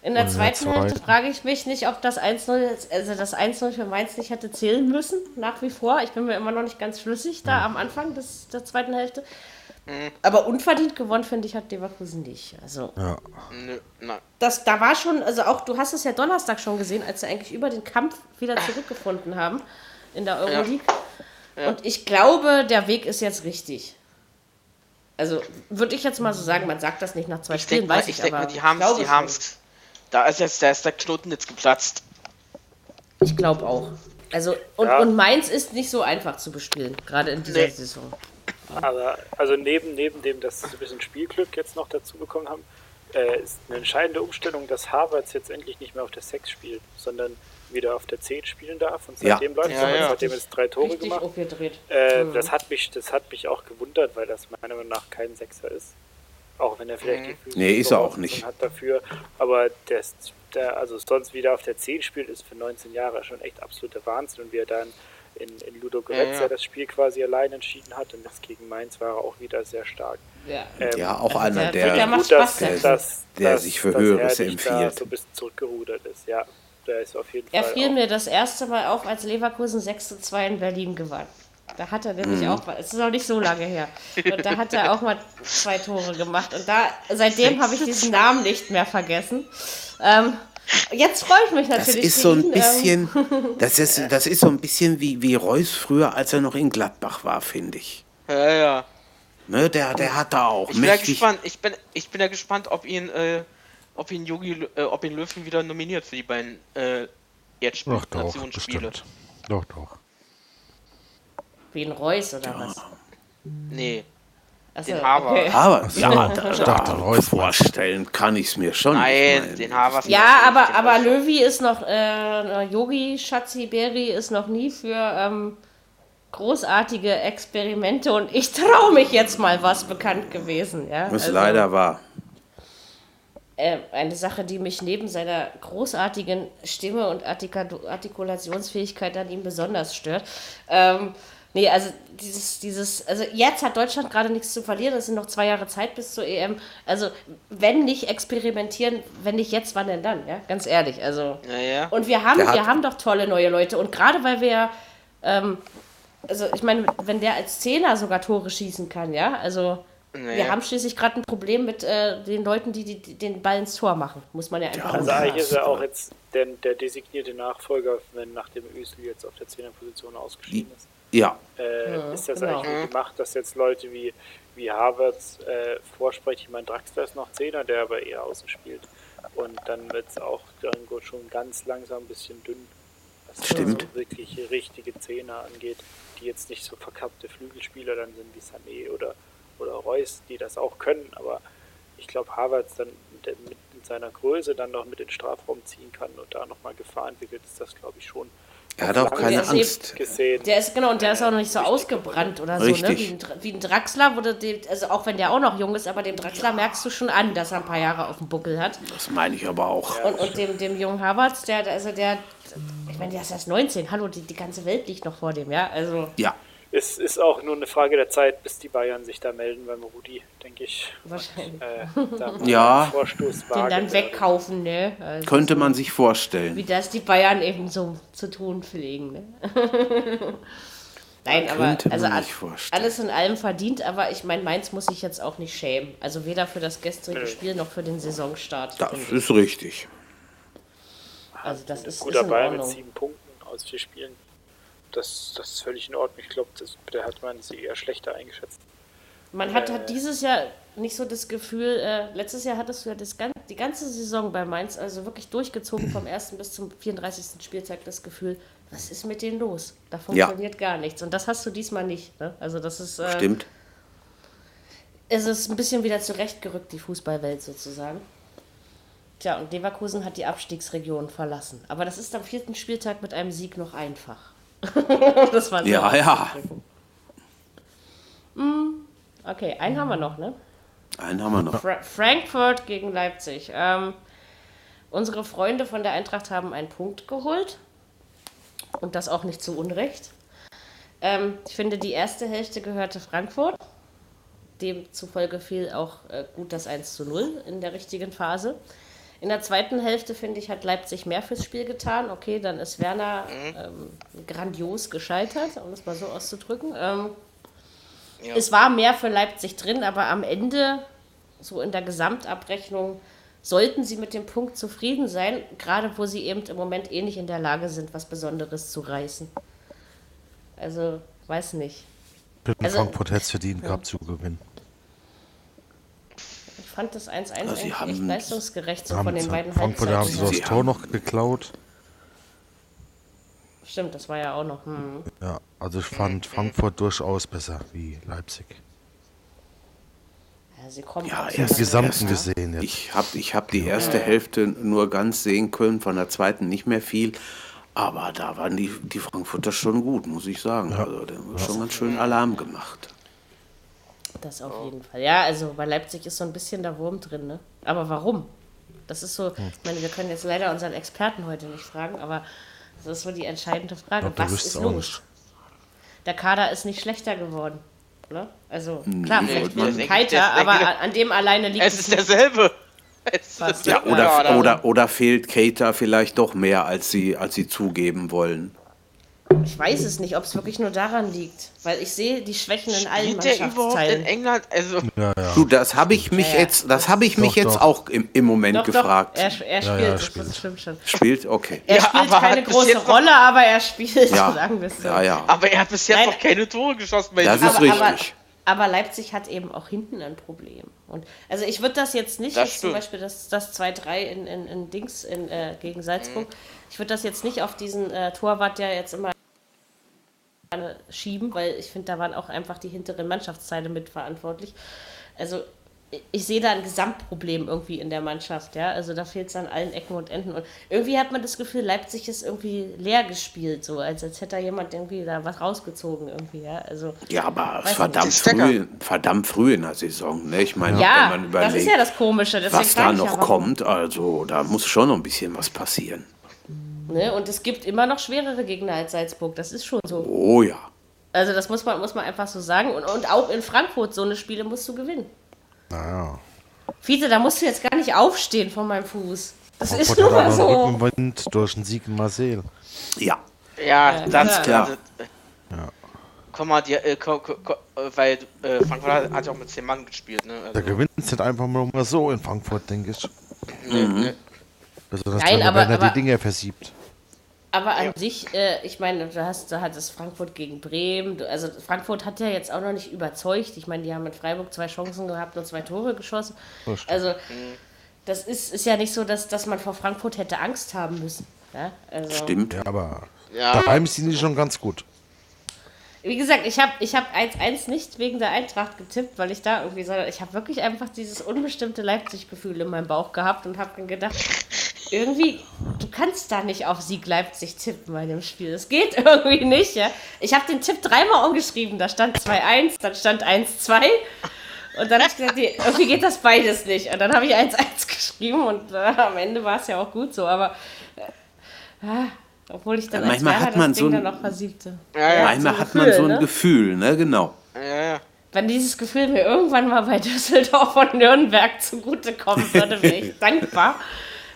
In der Und in der zweiten Hälfte zweiten? frage ich mich nicht, ob das 1-0, also das 1-0 für Mainz nicht hätte zählen müssen, nach wie vor. Ich bin mir immer noch nicht ganz schlüssig da am Anfang des, der zweiten Hälfte. Aber unverdient gewonnen, finde ich, hat Leverkusen nicht. Also Ja. Nö, nein. das, da war schon, also auch, du hast es ja Donnerstag schon gesehen, als sie eigentlich über den Kampf wieder zurückgefunden haben in der Euroleague. Und ich glaube, der Weg ist jetzt richtig. Also würde ich jetzt mal so sagen, man sagt das nicht nach zwei Ich Spielen, denke mal, weiß ich, ich denk aber mal, die haben glaube die schon. haben's. Da ist jetzt, da ist der Knoten jetzt geplatzt. Ich glaube auch. Also, und, Ja. und Mainz ist nicht so einfach zu bespielen, gerade in dieser Nee. Saison. Aber also neben, neben dem, dass sie ein bisschen Spielglück jetzt noch dazu bekommen haben, äh, ist eine entscheidende Umstellung, dass Harvards jetzt endlich nicht mehr auf der 6 spielt, sondern wieder auf der 10 spielen darf. Und Ja. seitdem läuft es Ja, aber, ja. seitdem jetzt drei Tore Richtig gemacht. Äh, Mhm. das, hat mich, das hat mich auch gewundert, weil das meiner Meinung nach kein Sechser ist. Auch wenn er vielleicht die physische Nee, ist er auch nicht. hat dafür. Aber der, ist- der, also sonst wieder auf der 10 spielt, ist für 19 Jahre schon echt absoluter Wahnsinn. Und wie er dann in, in Ludo Goretz Ja, ja, ja. das Spiel quasi allein entschieden hat und das gegen Mainz war er auch wieder sehr stark. Ja. Ähm, Ja, auch einer, der- der, gut, dass, dass, der sich für Höheres er empfiehlt. so ein bisschen zurückgerudert ist, ja. Der ist auf jeden Er Fall. fiel auch- mir das erste Mal auf, als Leverkusen 6 zu 2 in Berlin gewann. Da hat er nämlich Mhm. auch, es ist noch nicht so lange her, und da hat er auch mal zwei Tore gemacht. Und da, seitdem habe ich diesen Namen nicht mehr vergessen. Ähm, jetzt freue ich mich Das natürlich. ist für so ein ähm, bisschen, das ist, das ist so ein bisschen wie, wie Reus früher, als er noch in Gladbach war, finde ich. Ja, ja. Ne, der, der hat da auch Ich bin ja gespannt. Ich bin, ich bin ja gespannt, ob ihn, äh, ob ihn Yogi, äh, ob ihn Löwen wieder nominiert für die beiden äh, jetzt Doch, doch, Nationsspiele. bestimmt. Doch, doch. Wie ein Reus oder was? Nee. Achso, Den Haber. okay. Aber so, ja, ich da, dachte, da Reus vorstellen kann ich es mir schon. Nein, Ich den Haber. Ja, aber, aber Löwy ist noch, äh, Yogi Schatzi Beri ist noch nie für ähm, großartige Experimente und ich traue mich jetzt mal was bekannt gewesen. Ja? Was Also, leider war. Äh, eine Sache, die mich neben seiner großartigen Stimme und Artika Artikulationsfähigkeit an ihm besonders stört. Ähm, nee, also dieses, dieses, also jetzt hat Deutschland gerade nichts zu verlieren, es sind noch zwei Jahre Zeit bis zur EM. Also wenn nicht experimentieren, wenn nicht jetzt, wann denn dann? Ja, ganz ehrlich. Also Ja, ja. und wir haben, wir haben doch tolle neue Leute. Und gerade weil wir ja, ähm, also ich meine, wenn der als Zehner sogar Tore schießen kann, ja, also wir Naja. haben schließlich gerade ein Problem mit äh, den Leuten, die, die, die den Ball ins Tor machen. Muss man ja einfach Also sagen. eigentlich ist er auch jetzt der, der designierte Nachfolger, wenn nachdem Özil jetzt auf der 10er Position ausgeschieden ist. Ja, Äh, ist das genau. eigentlich nur gemacht, dass jetzt Leute wie, wie Havertz äh, vorsprechen? Ich meine, Draxler ist noch Zehner, der aber eher außen spielt. Und dann wird es auch irgendwo schon ganz langsam ein bisschen dünn, was Stimmt. so wirklich richtige Zehner angeht, die jetzt nicht so verkappte Flügelspieler dann sind wie Sané oder, oder Reus, die das auch können. Aber ich glaube, Havertz dann mit, seiner Größe dann noch mit in den Strafraum ziehen kann und da nochmal Gefahr entwickelt, ist das, glaube ich, schon Er hat auch keine Der ist Angst. gesehen. Der ist, genau, und der ist auch noch nicht so ausgebrannt oder so, ne? Richtig. Wie ein, wie ein Draxler, wo du den, also auch wenn der auch noch jung ist, aber dem Draxler merkst du schon an, dass er ein paar Jahre auf dem Buckel hat. Das meine ich aber auch. Und, und dem, dem jungen Havertz, der, also der, ich meine, der ist erst 19, hallo, die, die ganze Welt liegt noch vor dem, ja, also Ja, Es ist auch nur eine Frage der Zeit, bis die Bayern sich da melden beim Rudi, denke ich. wahrscheinlich. Äh, da mal Ja. Den dann wegkaufen, ne? Also, könnte man sich Wie vorstellen. das die Bayern eben so zu tun pflegen, ne? Nein, aber also alles in allem verdient, aber ich meine, Mainz muss sich jetzt auch nicht schämen. Also weder für das gestrige. Spiel noch für den Saisonstart. Das ist richtig. Also das ist, ist Guter in Bayern mit Ordnung. sieben Punkten aus vier Spielen. Das, das ist völlig in Ordnung. Ich glaube, der hat man sie eher schlechter eingeschätzt. Man hat, hat dieses Jahr nicht so das Gefühl, äh, letztes Jahr hattest du ja das, gan- die ganze Saison bei Mainz, also wirklich durchgezogen vom 1. bis zum 34. Spieltag das Gefühl, was ist mit denen los? Da funktioniert gar nichts. Und das hast du diesmal nicht. Ne? Also das ist, äh, Stimmt. es ist ein bisschen wieder zurechtgerückt, die Fußballwelt sozusagen. Tja, und Leverkusen hat die Abstiegsregion verlassen. Aber das ist am vierten Spieltag mit einem Sieg noch einfach. das war Ja, ja. Mm, Okay, einen haben wir noch, ne? Einen haben wir noch. Fra Frankfurt gegen Leipzig. Ähm, unsere Freunde von der Eintracht haben einen Punkt geholt. Und das auch nicht zu Unrecht. Ähm, ich finde, die erste Hälfte gehörte Frankfurt. Demzufolge fiel auch äh, gut das 1 zu 0 in der richtigen Phase. In der zweiten Hälfte, finde ich, hat Leipzig mehr fürs Spiel getan. Okay, dann ist Werner ähm, grandios gescheitert, um es mal so auszudrücken. Ähm, Ja. Es war mehr für Leipzig drin, aber am Ende, so in der Gesamtabrechnung, sollten sie mit dem Punkt zufrieden sein, gerade wo sie eben im Moment eh nicht in der Lage sind, was Besonderes zu reißen. Also, weiß nicht. Dritten Also- Frankfurt hätte es verdient gehabt zu gewinnen. Ich fand das 1-1 sie eigentlich echt haben- leistungsgerecht, so von den beiden Frankfurt haben sie das Tor noch geklaut. Stimmt, das war ja auch noch. Hm. Ja, also ich fand Frankfurt durchaus besser wie Leipzig. Ja, sie kommen Ja, erst Im Gesamten gesehen jetzt. Ich habe ich hab die erste Hälfte nur ganz sehen können, von der zweiten nicht mehr viel. Aber da waren die, die Frankfurter schon gut, muss ich sagen. Also, da haben schon ganz schön Alarm gemacht. Das auf jeden Fall. Ja, also bei Leipzig ist so ein bisschen der Wurm drin, ne? Aber warum? Das ist so, ich meine, wir können jetzt leider unseren Experten heute nicht fragen, aber das ist so die entscheidende Frage. der Was ist auch los? nicht. Der Kader ist nicht schlechter geworden. Ne? Also, klar, Nee, vielleicht Keiter, das denke- aber an, dem alleine liegt Es ist derselbe. Es ist derselbe Oder, Kader. oder, oder fehlt Keita vielleicht doch mehr, als sie, als sie zugeben wollen? Ich weiß es nicht, ob es wirklich nur daran liegt, weil ich sehe die Schwächen in allen Spielt der überhaupt in Mannschaftsteilen. England? Also, Ja, ja. Du, das habe ich mich Ja, ja. jetzt, das habe ich mich Doch, jetzt doch. auch im, im Moment Doch, gefragt. doch, er, er spielt, Ja, ja, das, spielt. das stimmt schon. Spielt, okay. Er Ja, spielt aber keine hat bis große jetzt noch- Rolle, aber er spielt, Ja. sagen wir es so. Ja, ja. aber er hat bis jetzt Nein. noch keine Tore geschossen. Bei Das ist aber, aber, richtig. aber Leipzig hat eben auch hinten ein Problem. Und also ich würde das jetzt nicht, Das jetzt zum stimmt. Beispiel das, das 2-3 in, in, in Dings in, äh, gegen Salzburg, ich würde das jetzt nicht auf diesen äh, Torwart, der jetzt immer schieben, weil ich finde, da waren auch einfach die hinteren Mannschaftsteile mitverantwortlich. Also ich- sehe da ein Gesamtproblem irgendwie in der Mannschaft, ja. Also da fehlt es an allen Ecken und Enden. Und irgendwie hat man das Gefühl, Leipzig ist irgendwie leer gespielt, so als, als hätte da jemand irgendwie da was rausgezogen irgendwie, ja. Also Ja, aber verdammt früh, verdammt früh in der Saison. Ne? Ich meine, ja, wenn man das ist überlegt, ja das Komische. Was da noch kommt, also da muss schon noch ein bisschen was passieren. Ne? Und es gibt immer noch schwerere Gegner als Salzburg. Das ist schon so. Oh ja. Also das muss man, muss man einfach so sagen. Und, und auch in Frankfurt, so eine Spiele musst du gewinnen. Naja. Fiete, da musst du jetzt gar nicht aufstehen von meinem Fuß. Das ist Frankfurt nur mal aber so. einen Rückenwind durch den Sieg in Marseille. Ja, Ja, ganz klar. klar. Ja. Komm mal, die, äh, ko, ko, ko, äh, weil äh, Frankfurt hat, hat ja auch mit 10 Mann gespielt, ne? Da Also, gewinnt es nicht einfach mal so in Frankfurt, denke ich. ne, ne. Also das Nein, aber- aber- die Dinge versiebt. Aber an Ja. sich, äh, ich meine, du hast, da hat es Frankfurt gegen Bremen. Du- Also Frankfurt hat ja jetzt auch noch nicht überzeugt. Ich meine, die haben mit Freiburg zwei Chancen gehabt und zwei Tore geschossen. Das. Also das ist, ist ja nicht so, dass, dass man vor Frankfurt hätte Angst haben müssen. Ja? Also, stimmt. Ja, aber Ja. daheim sind die schon ganz gut. Wie gesagt, ich habe ich hab 1-1 nicht wegen der Eintracht getippt, weil ich da irgendwie so, ich habe wirklich einfach dieses unbestimmte Leipzig-Gefühl in meinem Bauch gehabt und habe dann gedacht, irgendwie, du kannst da nicht auf Sieg Leipzig tippen bei dem Spiel. Das geht irgendwie nicht, ja. Ich habe den Tipp dreimal umgeschrieben. Da stand 2-1, dann stand 1-2. Und dann habe ich gesagt, nee, irgendwie geht das beides nicht. Und dann habe ich 1-1 geschrieben und äh, am Ende war es ja auch gut so. Aber äh, ah, obwohl ich dann Ja, als manchmal hat man das so Ding ein- dann noch versiegte. Ja, ja. So ein hat man Gefühl, so ein ne? Gefühl, ne? Genau. Ja, ja. Wenn dieses Gefühl mir irgendwann mal bei Düsseldorf und Nürnberg zugutekommen würde, wäre ich dankbar.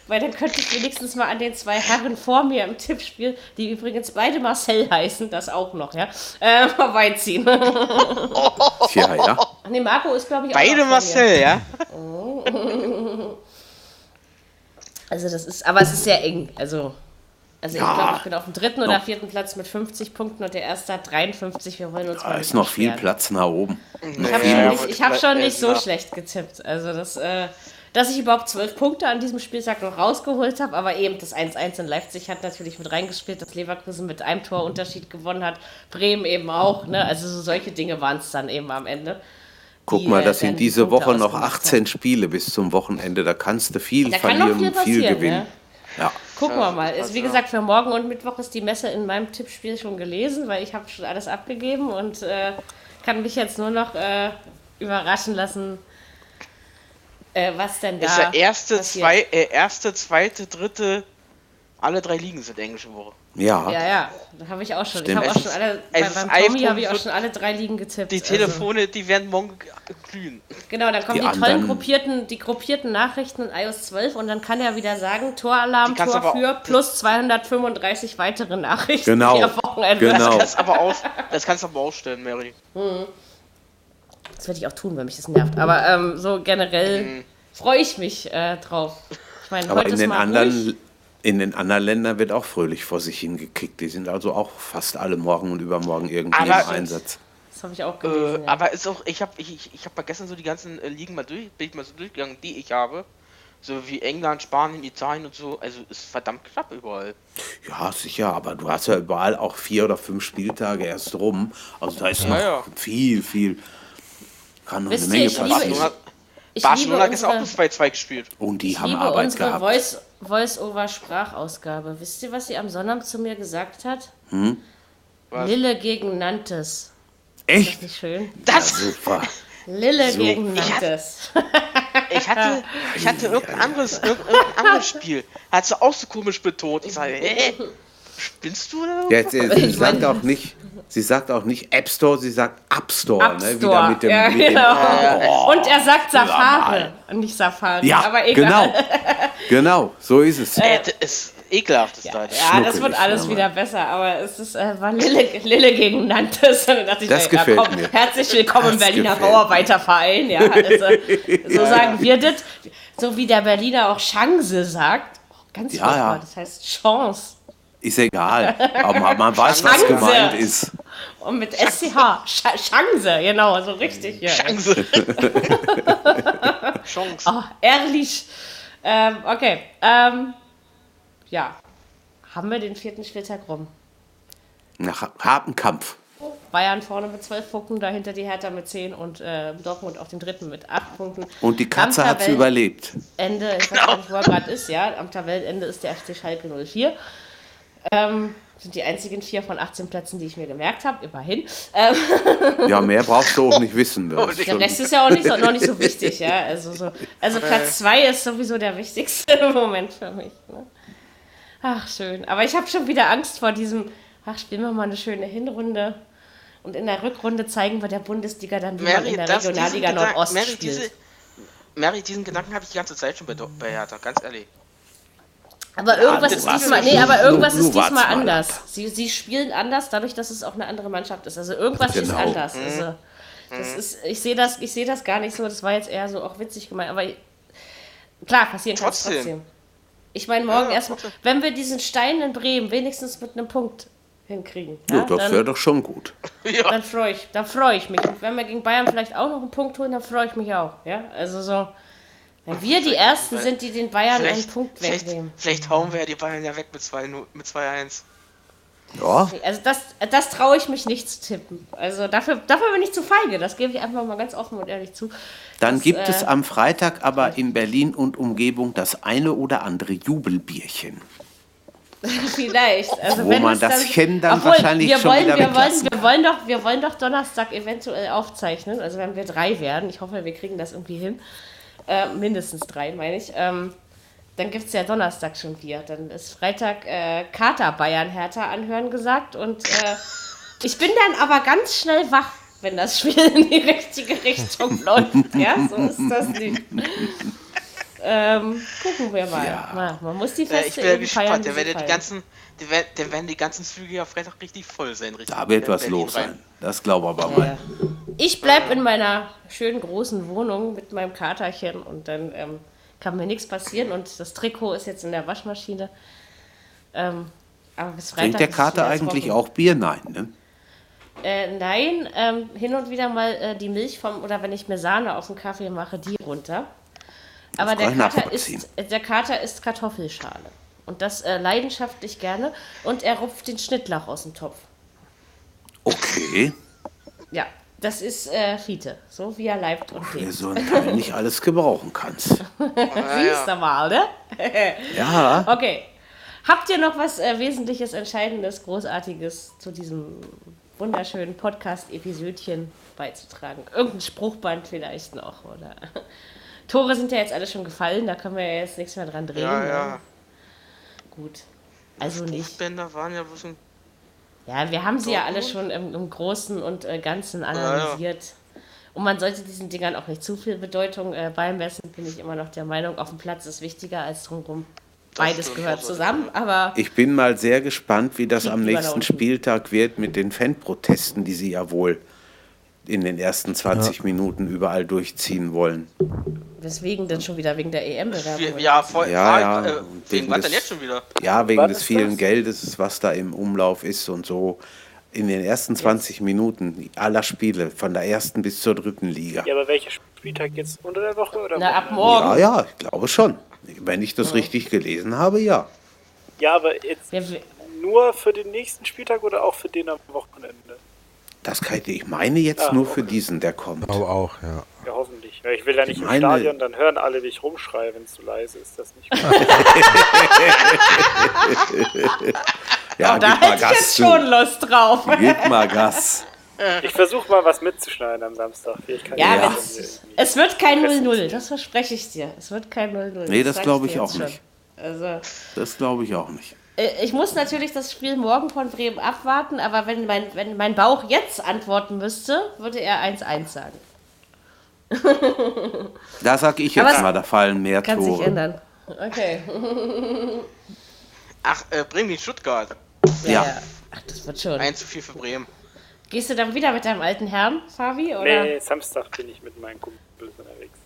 Weil dann könnte ich wenigstens mal an den zwei Herren vor mir im Tippspiel, die übrigens beide Marcel heißen, das auch noch, ja, äh, vorbeiziehen. Tja, ja. ne, Marco ist, glaube ich, auch Beide. Marcel, ja? Also das ist, aber es ist sehr eng. Also, also Ja. ich glaube, ich bin auf dem dritten oder Noch. vierten Platz mit 50 Punkten und der erste hat 53. Wir wollen uns Da mal ist noch viel. Platz nach oben. Ich habe schon, nicht, ich hab schon nicht so schlecht getippt. Also das, äh, dass ich überhaupt zwölf Punkte an diesem Spieltag noch rausgeholt habe, aber eben das 1-1 in Leipzig hat natürlich mit reingespielt, dass Leverkusen mit einem Torunterschied gewonnen hat, Bremen eben auch. Ne? Also so solche Dinge waren es dann eben am Ende. Guck die, mal, äh, das sind die diese Punkte Woche noch ausgemacht 18 Spiele bis zum Wochenende. Da kannst du viel Da verlieren viel und viel passieren, gewinnen. ne? Ja. Gucken wir mal. Also, wie gesagt, für morgen und Mittwoch ist die Messe in meinem Tippspiel schon gelesen, weil ich habe schon alles abgegeben und äh, kann mich jetzt nur noch äh, überraschen lassen, äh, was denn da Ist ja erste, passiert. zwei, äh, erste, zweite, dritte, alle drei Ligen sind englische Woche. Ja. Ja, ja, da habe ich auch schon. Stimmt. Ich habe auch schon alle, bei, beim Tommy habe ich auch schon alle drei Ligen getippt. Die also. Telefone, die werden morgen glühen. Genau, dann kommen Die die, tollen gruppierten, die gruppierten Nachrichten in iOS 12 und dann kann er wieder sagen, Toralarm, Tor für plus 235 weitere Nachrichten Genau, die am Wochenende. genau. Das kannst aber aus, das kannst du aber ausstellen, Mary. Das werde ich auch tun, wenn mich das nervt. Aber ähm, so generell Mhm. freue ich mich äh, drauf. Ich meine, Aber heute in ist den, mal ruhig. anderen, in den anderen Ländern wird auch fröhlich vor sich hingekickt. Die sind also auch fast alle morgen und übermorgen irgendwie Aber- im Einsatz. Das habe ich auch Äh, gelesen. ja. aber ist auch, ich habe ich, ich, ich hab mal gestern so die ganzen äh, Ligen mal durch, bin ich mal so durchgegangen, die ich habe. So wie England, Spanien, Italien und so. Also ist verdammt knapp überall. Ja, sicher, aber du hast ja überall auch vier oder fünf Spieltage erst rum. Also da ist noch ja. viel, viel. Kann noch Wisst eine ihr, Menge ich liebe- passieren. Barcelona, ich Barcelona liebe gestern auch unsere, bis 2-2 gespielt. Und die ich haben liebe Arbeit unsere gehabt. Voice, Voice-Over-Sprachausgabe. Wisst ihr, was sie am Sonnabend zu mir gesagt hat? Hm? Was? Lille gegen Nantes. Echt? Nicht schön? Das! Super. Lille So. gegen Ich Nantes. Ich hatte, ich hatte irgendein anderes, irgendein anderes Spiel. Hat sie auch so komisch betont. Ich sage, hä? Spinnst du oder? Ja, Jetzt, äh, sie Ich sagt meine- auch nicht, sie sagt auch nicht App Store, sie sagt App Store, App ne? Store. Wieder mit dem, ja, mit dem genau. Oh, Und er sagt Safari. nicht Safari. Ja, aber egal. genau. Genau, so ist es. Äh, das ist ekelhaft, ist das. Ja, das wird alles ja, wieder besser, aber es ist, äh, war Lille, Lille gegen Nantes. Und dann dachte ich, Das mir, gefällt komm, mir. Herzlich willkommen im Das Berliner Bauarbeiterverein. Ja, also, so sagen wir das. So wie der Berliner auch Chance sagt. Oh, ganz Ja, furchtbar, ja. das heißt Chance. Ist egal. Aber man, man weiß, was gemeint ist. Und mit SCH. Sch Chance, genau, so richtig. Ja. Chance. Chance. Oh, ehrlich. Ähm, okay. Ähm, ja. Haben wir den vierten Spieltag rum. Nach harten Kampf. Bayern vorne mit 12 Punkten, dahinter die Hertha mit 10 und äh, Dortmund auf dem dritten mit 8 Punkten. Und die Katze hat es überlebt. Tabellenende, ich weiß nicht, wo er gerade ist, ja, am Tabellenende ist der FC Schalke 04. Ähm, sind die einzigen vier von 18 Plätzen, die ich mir gemerkt habe, immerhin. Ähm, Ja, mehr brauchst du auch nicht wissen. Das ist der schon, Rest ist ja auch nicht so, noch nicht so wichtig, ja. Also, so, also Platz 2 ist sowieso der wichtigste Moment für mich. Ne? Ach, schön. Aber ich habe schon wieder Angst vor diesem, ach, spielen wir mal eine schöne Hinrunde. Und in der Rückrunde zeigen wir der Bundesliga dann, wie man Mary, in der Regionalliga Nordost Mary, spielt. diese, Mary, diesen Gedanken habe ich die ganze Zeit schon bei, bei Hertha, ganz ehrlich. Aber irgendwas das ist diesmal, nee, aber irgendwas Nur- nur ist diesmal anders. Sie, sie spielen anders, dadurch, dass es auch eine andere Mannschaft ist. Also irgendwas ist Genau. anders. Also, das ist, ich sehe das, ich sehe das gar nicht so. Das war jetzt eher so auch witzig gemeint. Aber klar, passieren kann es Trotzdem. trotzdem. Ich meine, morgen Ja, erstmal, wenn wir diesen Stein in Bremen wenigstens mit einem Punkt hinkriegen, ja, ja, das wäre dann, doch schon gut. Ja. dann freue ich, dann freue ich mich. Und wenn wir gegen Bayern vielleicht auch noch einen Punkt holen, dann freue ich mich auch. Ja, also so, wenn wir die Ersten sind, die den Bayern einen Vielleicht, Punkt vielleicht, wegnehmen. vielleicht hauen wir ja die Bayern ja weg mit 2-0 mit 2-1. Ja, Also das, das traue ich mich nicht zu tippen. Also dafür, dafür bin ich zu feige. Das gebe ich einfach mal ganz offen und ehrlich zu. dann Das, gibt äh, es am Freitag aber in Berlin und Umgebung das eine oder andere Jubelbierchen. Vielleicht. Also Wo wenn man das Chen dann Obwohl, wahrscheinlich wir schon wollen, wieder wir wollen, wir wollen doch, wir wollen doch Donnerstag eventuell aufzeichnen. Also wenn wir drei werden, ich hoffe, wir kriegen das irgendwie hin. Äh, mindestens drei, meine ich. Ähm, dann gibt es ja Donnerstag schon Bier. Dann ist Freitag äh, Kater Bayern Hertha anhören gesagt. Und äh, ich bin dann aber ganz schnell wach, wenn das Spiel in die richtige Richtung läuft. Ja, so ist das nicht. Ähm, gucken wir mal. Ja. Man muss die Äh, Feste ich bin ja gespannt. sie werden die ganzen, da werden die ganzen Züge ja Freitag richtig voll sein. Richtig Da wird in was los rein. sein. Das glaube aber mal. Ich bleibe in meiner schönen großen Wohnung mit meinem Katerchen und dann ähm, kann mir nichts passieren und das Trikot ist jetzt in der Waschmaschine. Ähm, aber bis Freitag Trinkt der Kater eigentlich auch Bier? Nein, ne? Äh, nein, ähm, hin und wieder mal äh, die Milch vom, oder wenn ich mir Sahne auf den Kaffee mache, die runter. Aber kann der Kater, äh, der Kater isst Kartoffelschale. Und das äh, leidenschaftlich gerne. Und er rupft den Schnittlauch aus dem Topf. Okay. Ja, das ist äh, Fiete. So wie er leibt und Wer lebt. so ein Teil nicht alles gebrauchen kannst. Siehst du mal, ne? Ja, Okay. Habt ihr noch was äh, Wesentliches, Entscheidendes, Großartiges zu diesem wunderschönen Podcast-Episödchen beizutragen? Irgendein Spruchband vielleicht noch, oder? Tore sind ja jetzt alle schon gefallen, da können wir ja jetzt nichts mehr dran drehen. Ja, ne? ja. Gut. Also nicht. Bänder waren ja bloß ein. Ja, wir haben sie ja alle schon im, im Großen und äh, Ganzen analysiert. Und man sollte diesen Dingern auch nicht zu viel Bedeutung äh, beimessen, bin ich immer noch der Meinung. Auf dem Platz ist wichtiger als drumherum. Beides gehört zusammen, aber ich bin mal sehr gespannt, wie das am nächsten. Spieltag wird mit den Fanprotesten, die sie ja wohl in den ersten 20 Minuten überall durchziehen wollen. weswegen denn schon wieder wegen der EM-Bewerbung? Ja, voll. Ja, Ja, ja, Äh, wegen wegen was des- denn jetzt schon wieder? Ja, wegen Was des vielen das? Geldes, was da im Umlauf ist und so. In den ersten 20 Minuten aller Spiele, von der ersten bis zur dritten Liga. Ja, aber welcher Spieltag jetzt unter der Woche oder Na, ab morgen. Ja, ja, ich glaube schon. Wenn ich das richtig gelesen habe, ja. Ja, aber jetzt nur für den nächsten Spieltag oder auch für den am Wochenende? Das kann ich, ich meine jetzt Ah, nur für okay. diesen, der kommt. Aber auch, ja. Ja, hoffentlich. Ich will ja nicht im meine- Stadion, dann hören alle, wie ich rumschreie, wenn es zu leise ist. Das nicht gut. Ja, Oh, da hätte ich Gas jetzt zu. schon Lust drauf. Gib mal Gas. Ich versuche mal was mitzuschneiden am Samstag. Ja, Ja. das es wird kein 0-0, das verspreche ich dir. Es wird kein 0-0. Nee, das sag glaube dir ich auch nicht. Also, Das glaube ich auch nicht. Äh, ich muss natürlich das Spiel morgen von Bremen abwarten, aber wenn mein, wenn mein Bauch jetzt antworten müsste, würde er 1-1 sagen. Da sage ich jetzt Aber mal, da fallen mehr Kann sich Tore. ändern. Okay. Ach, äh, Bremen gegen Stuttgart. Ja. Ach, das wird schon. 1 zu 4 für Bremen. Gehst du dann wieder mit deinem alten Herrn, Fabi? Oder? Nee, Samstag bin ich mit meinen Kumpels unterwegs.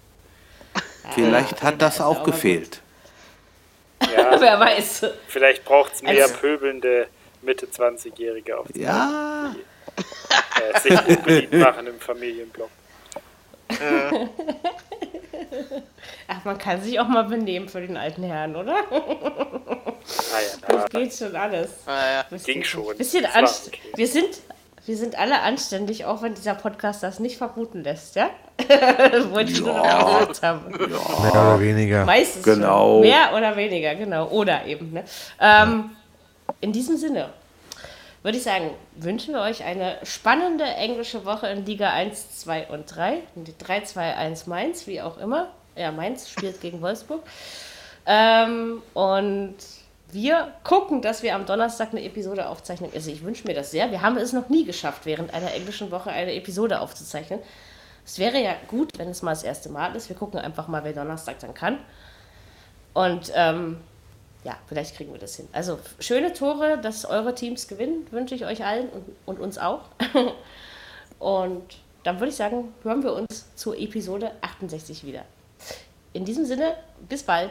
Vielleicht hat das ja auch gefehlt. Ja, Wer weiß. vielleicht braucht es mehr Also- pöbelnde Mitte 20-Jährige auf Ja, äh, sich unbeliebt machen im Familienblock. Ach, man kann sich auch mal benehmen für den alten Herrn, oder? Naja, Das na, geht schon alles. Äh, ja. Das Ging schon. Bisschen Das anst okay. wir, sind, wir sind alle anständig, auch wenn dieser Podcast das nicht vermuten lässt, ja? Wollte ich nur noch Ja. gesagt haben. Mehr oder weniger. Meistens Genau. schon. Mehr oder weniger, genau. Oder eben. Ne? Ähm, in diesem Sinne würde ich sagen, wünschen wir euch eine spannende englische Woche in Liga 1, 2 und 3. Die 3, 2, 1 Mainz, wie auch immer. Ja, Mainz spielt gegen Wolfsburg. Ähm, und wir gucken, dass wir am Donnerstag eine Episode aufzeichnen. Also ich wünsche mir das sehr. Wir haben es noch nie geschafft, während einer englischen Woche eine Episode aufzuzeichnen. Es wäre ja gut, wenn es mal das erste Mal ist. Wir gucken einfach mal, wer Donnerstag dann kann. Und ähm, ja, vielleicht kriegen wir das hin. Also schöne Tore, dass eure Teams gewinnen, wünsche ich euch allen und, und uns auch. und dann würde ich sagen, hören wir uns zur Episode 68 wieder. In diesem Sinne, bis bald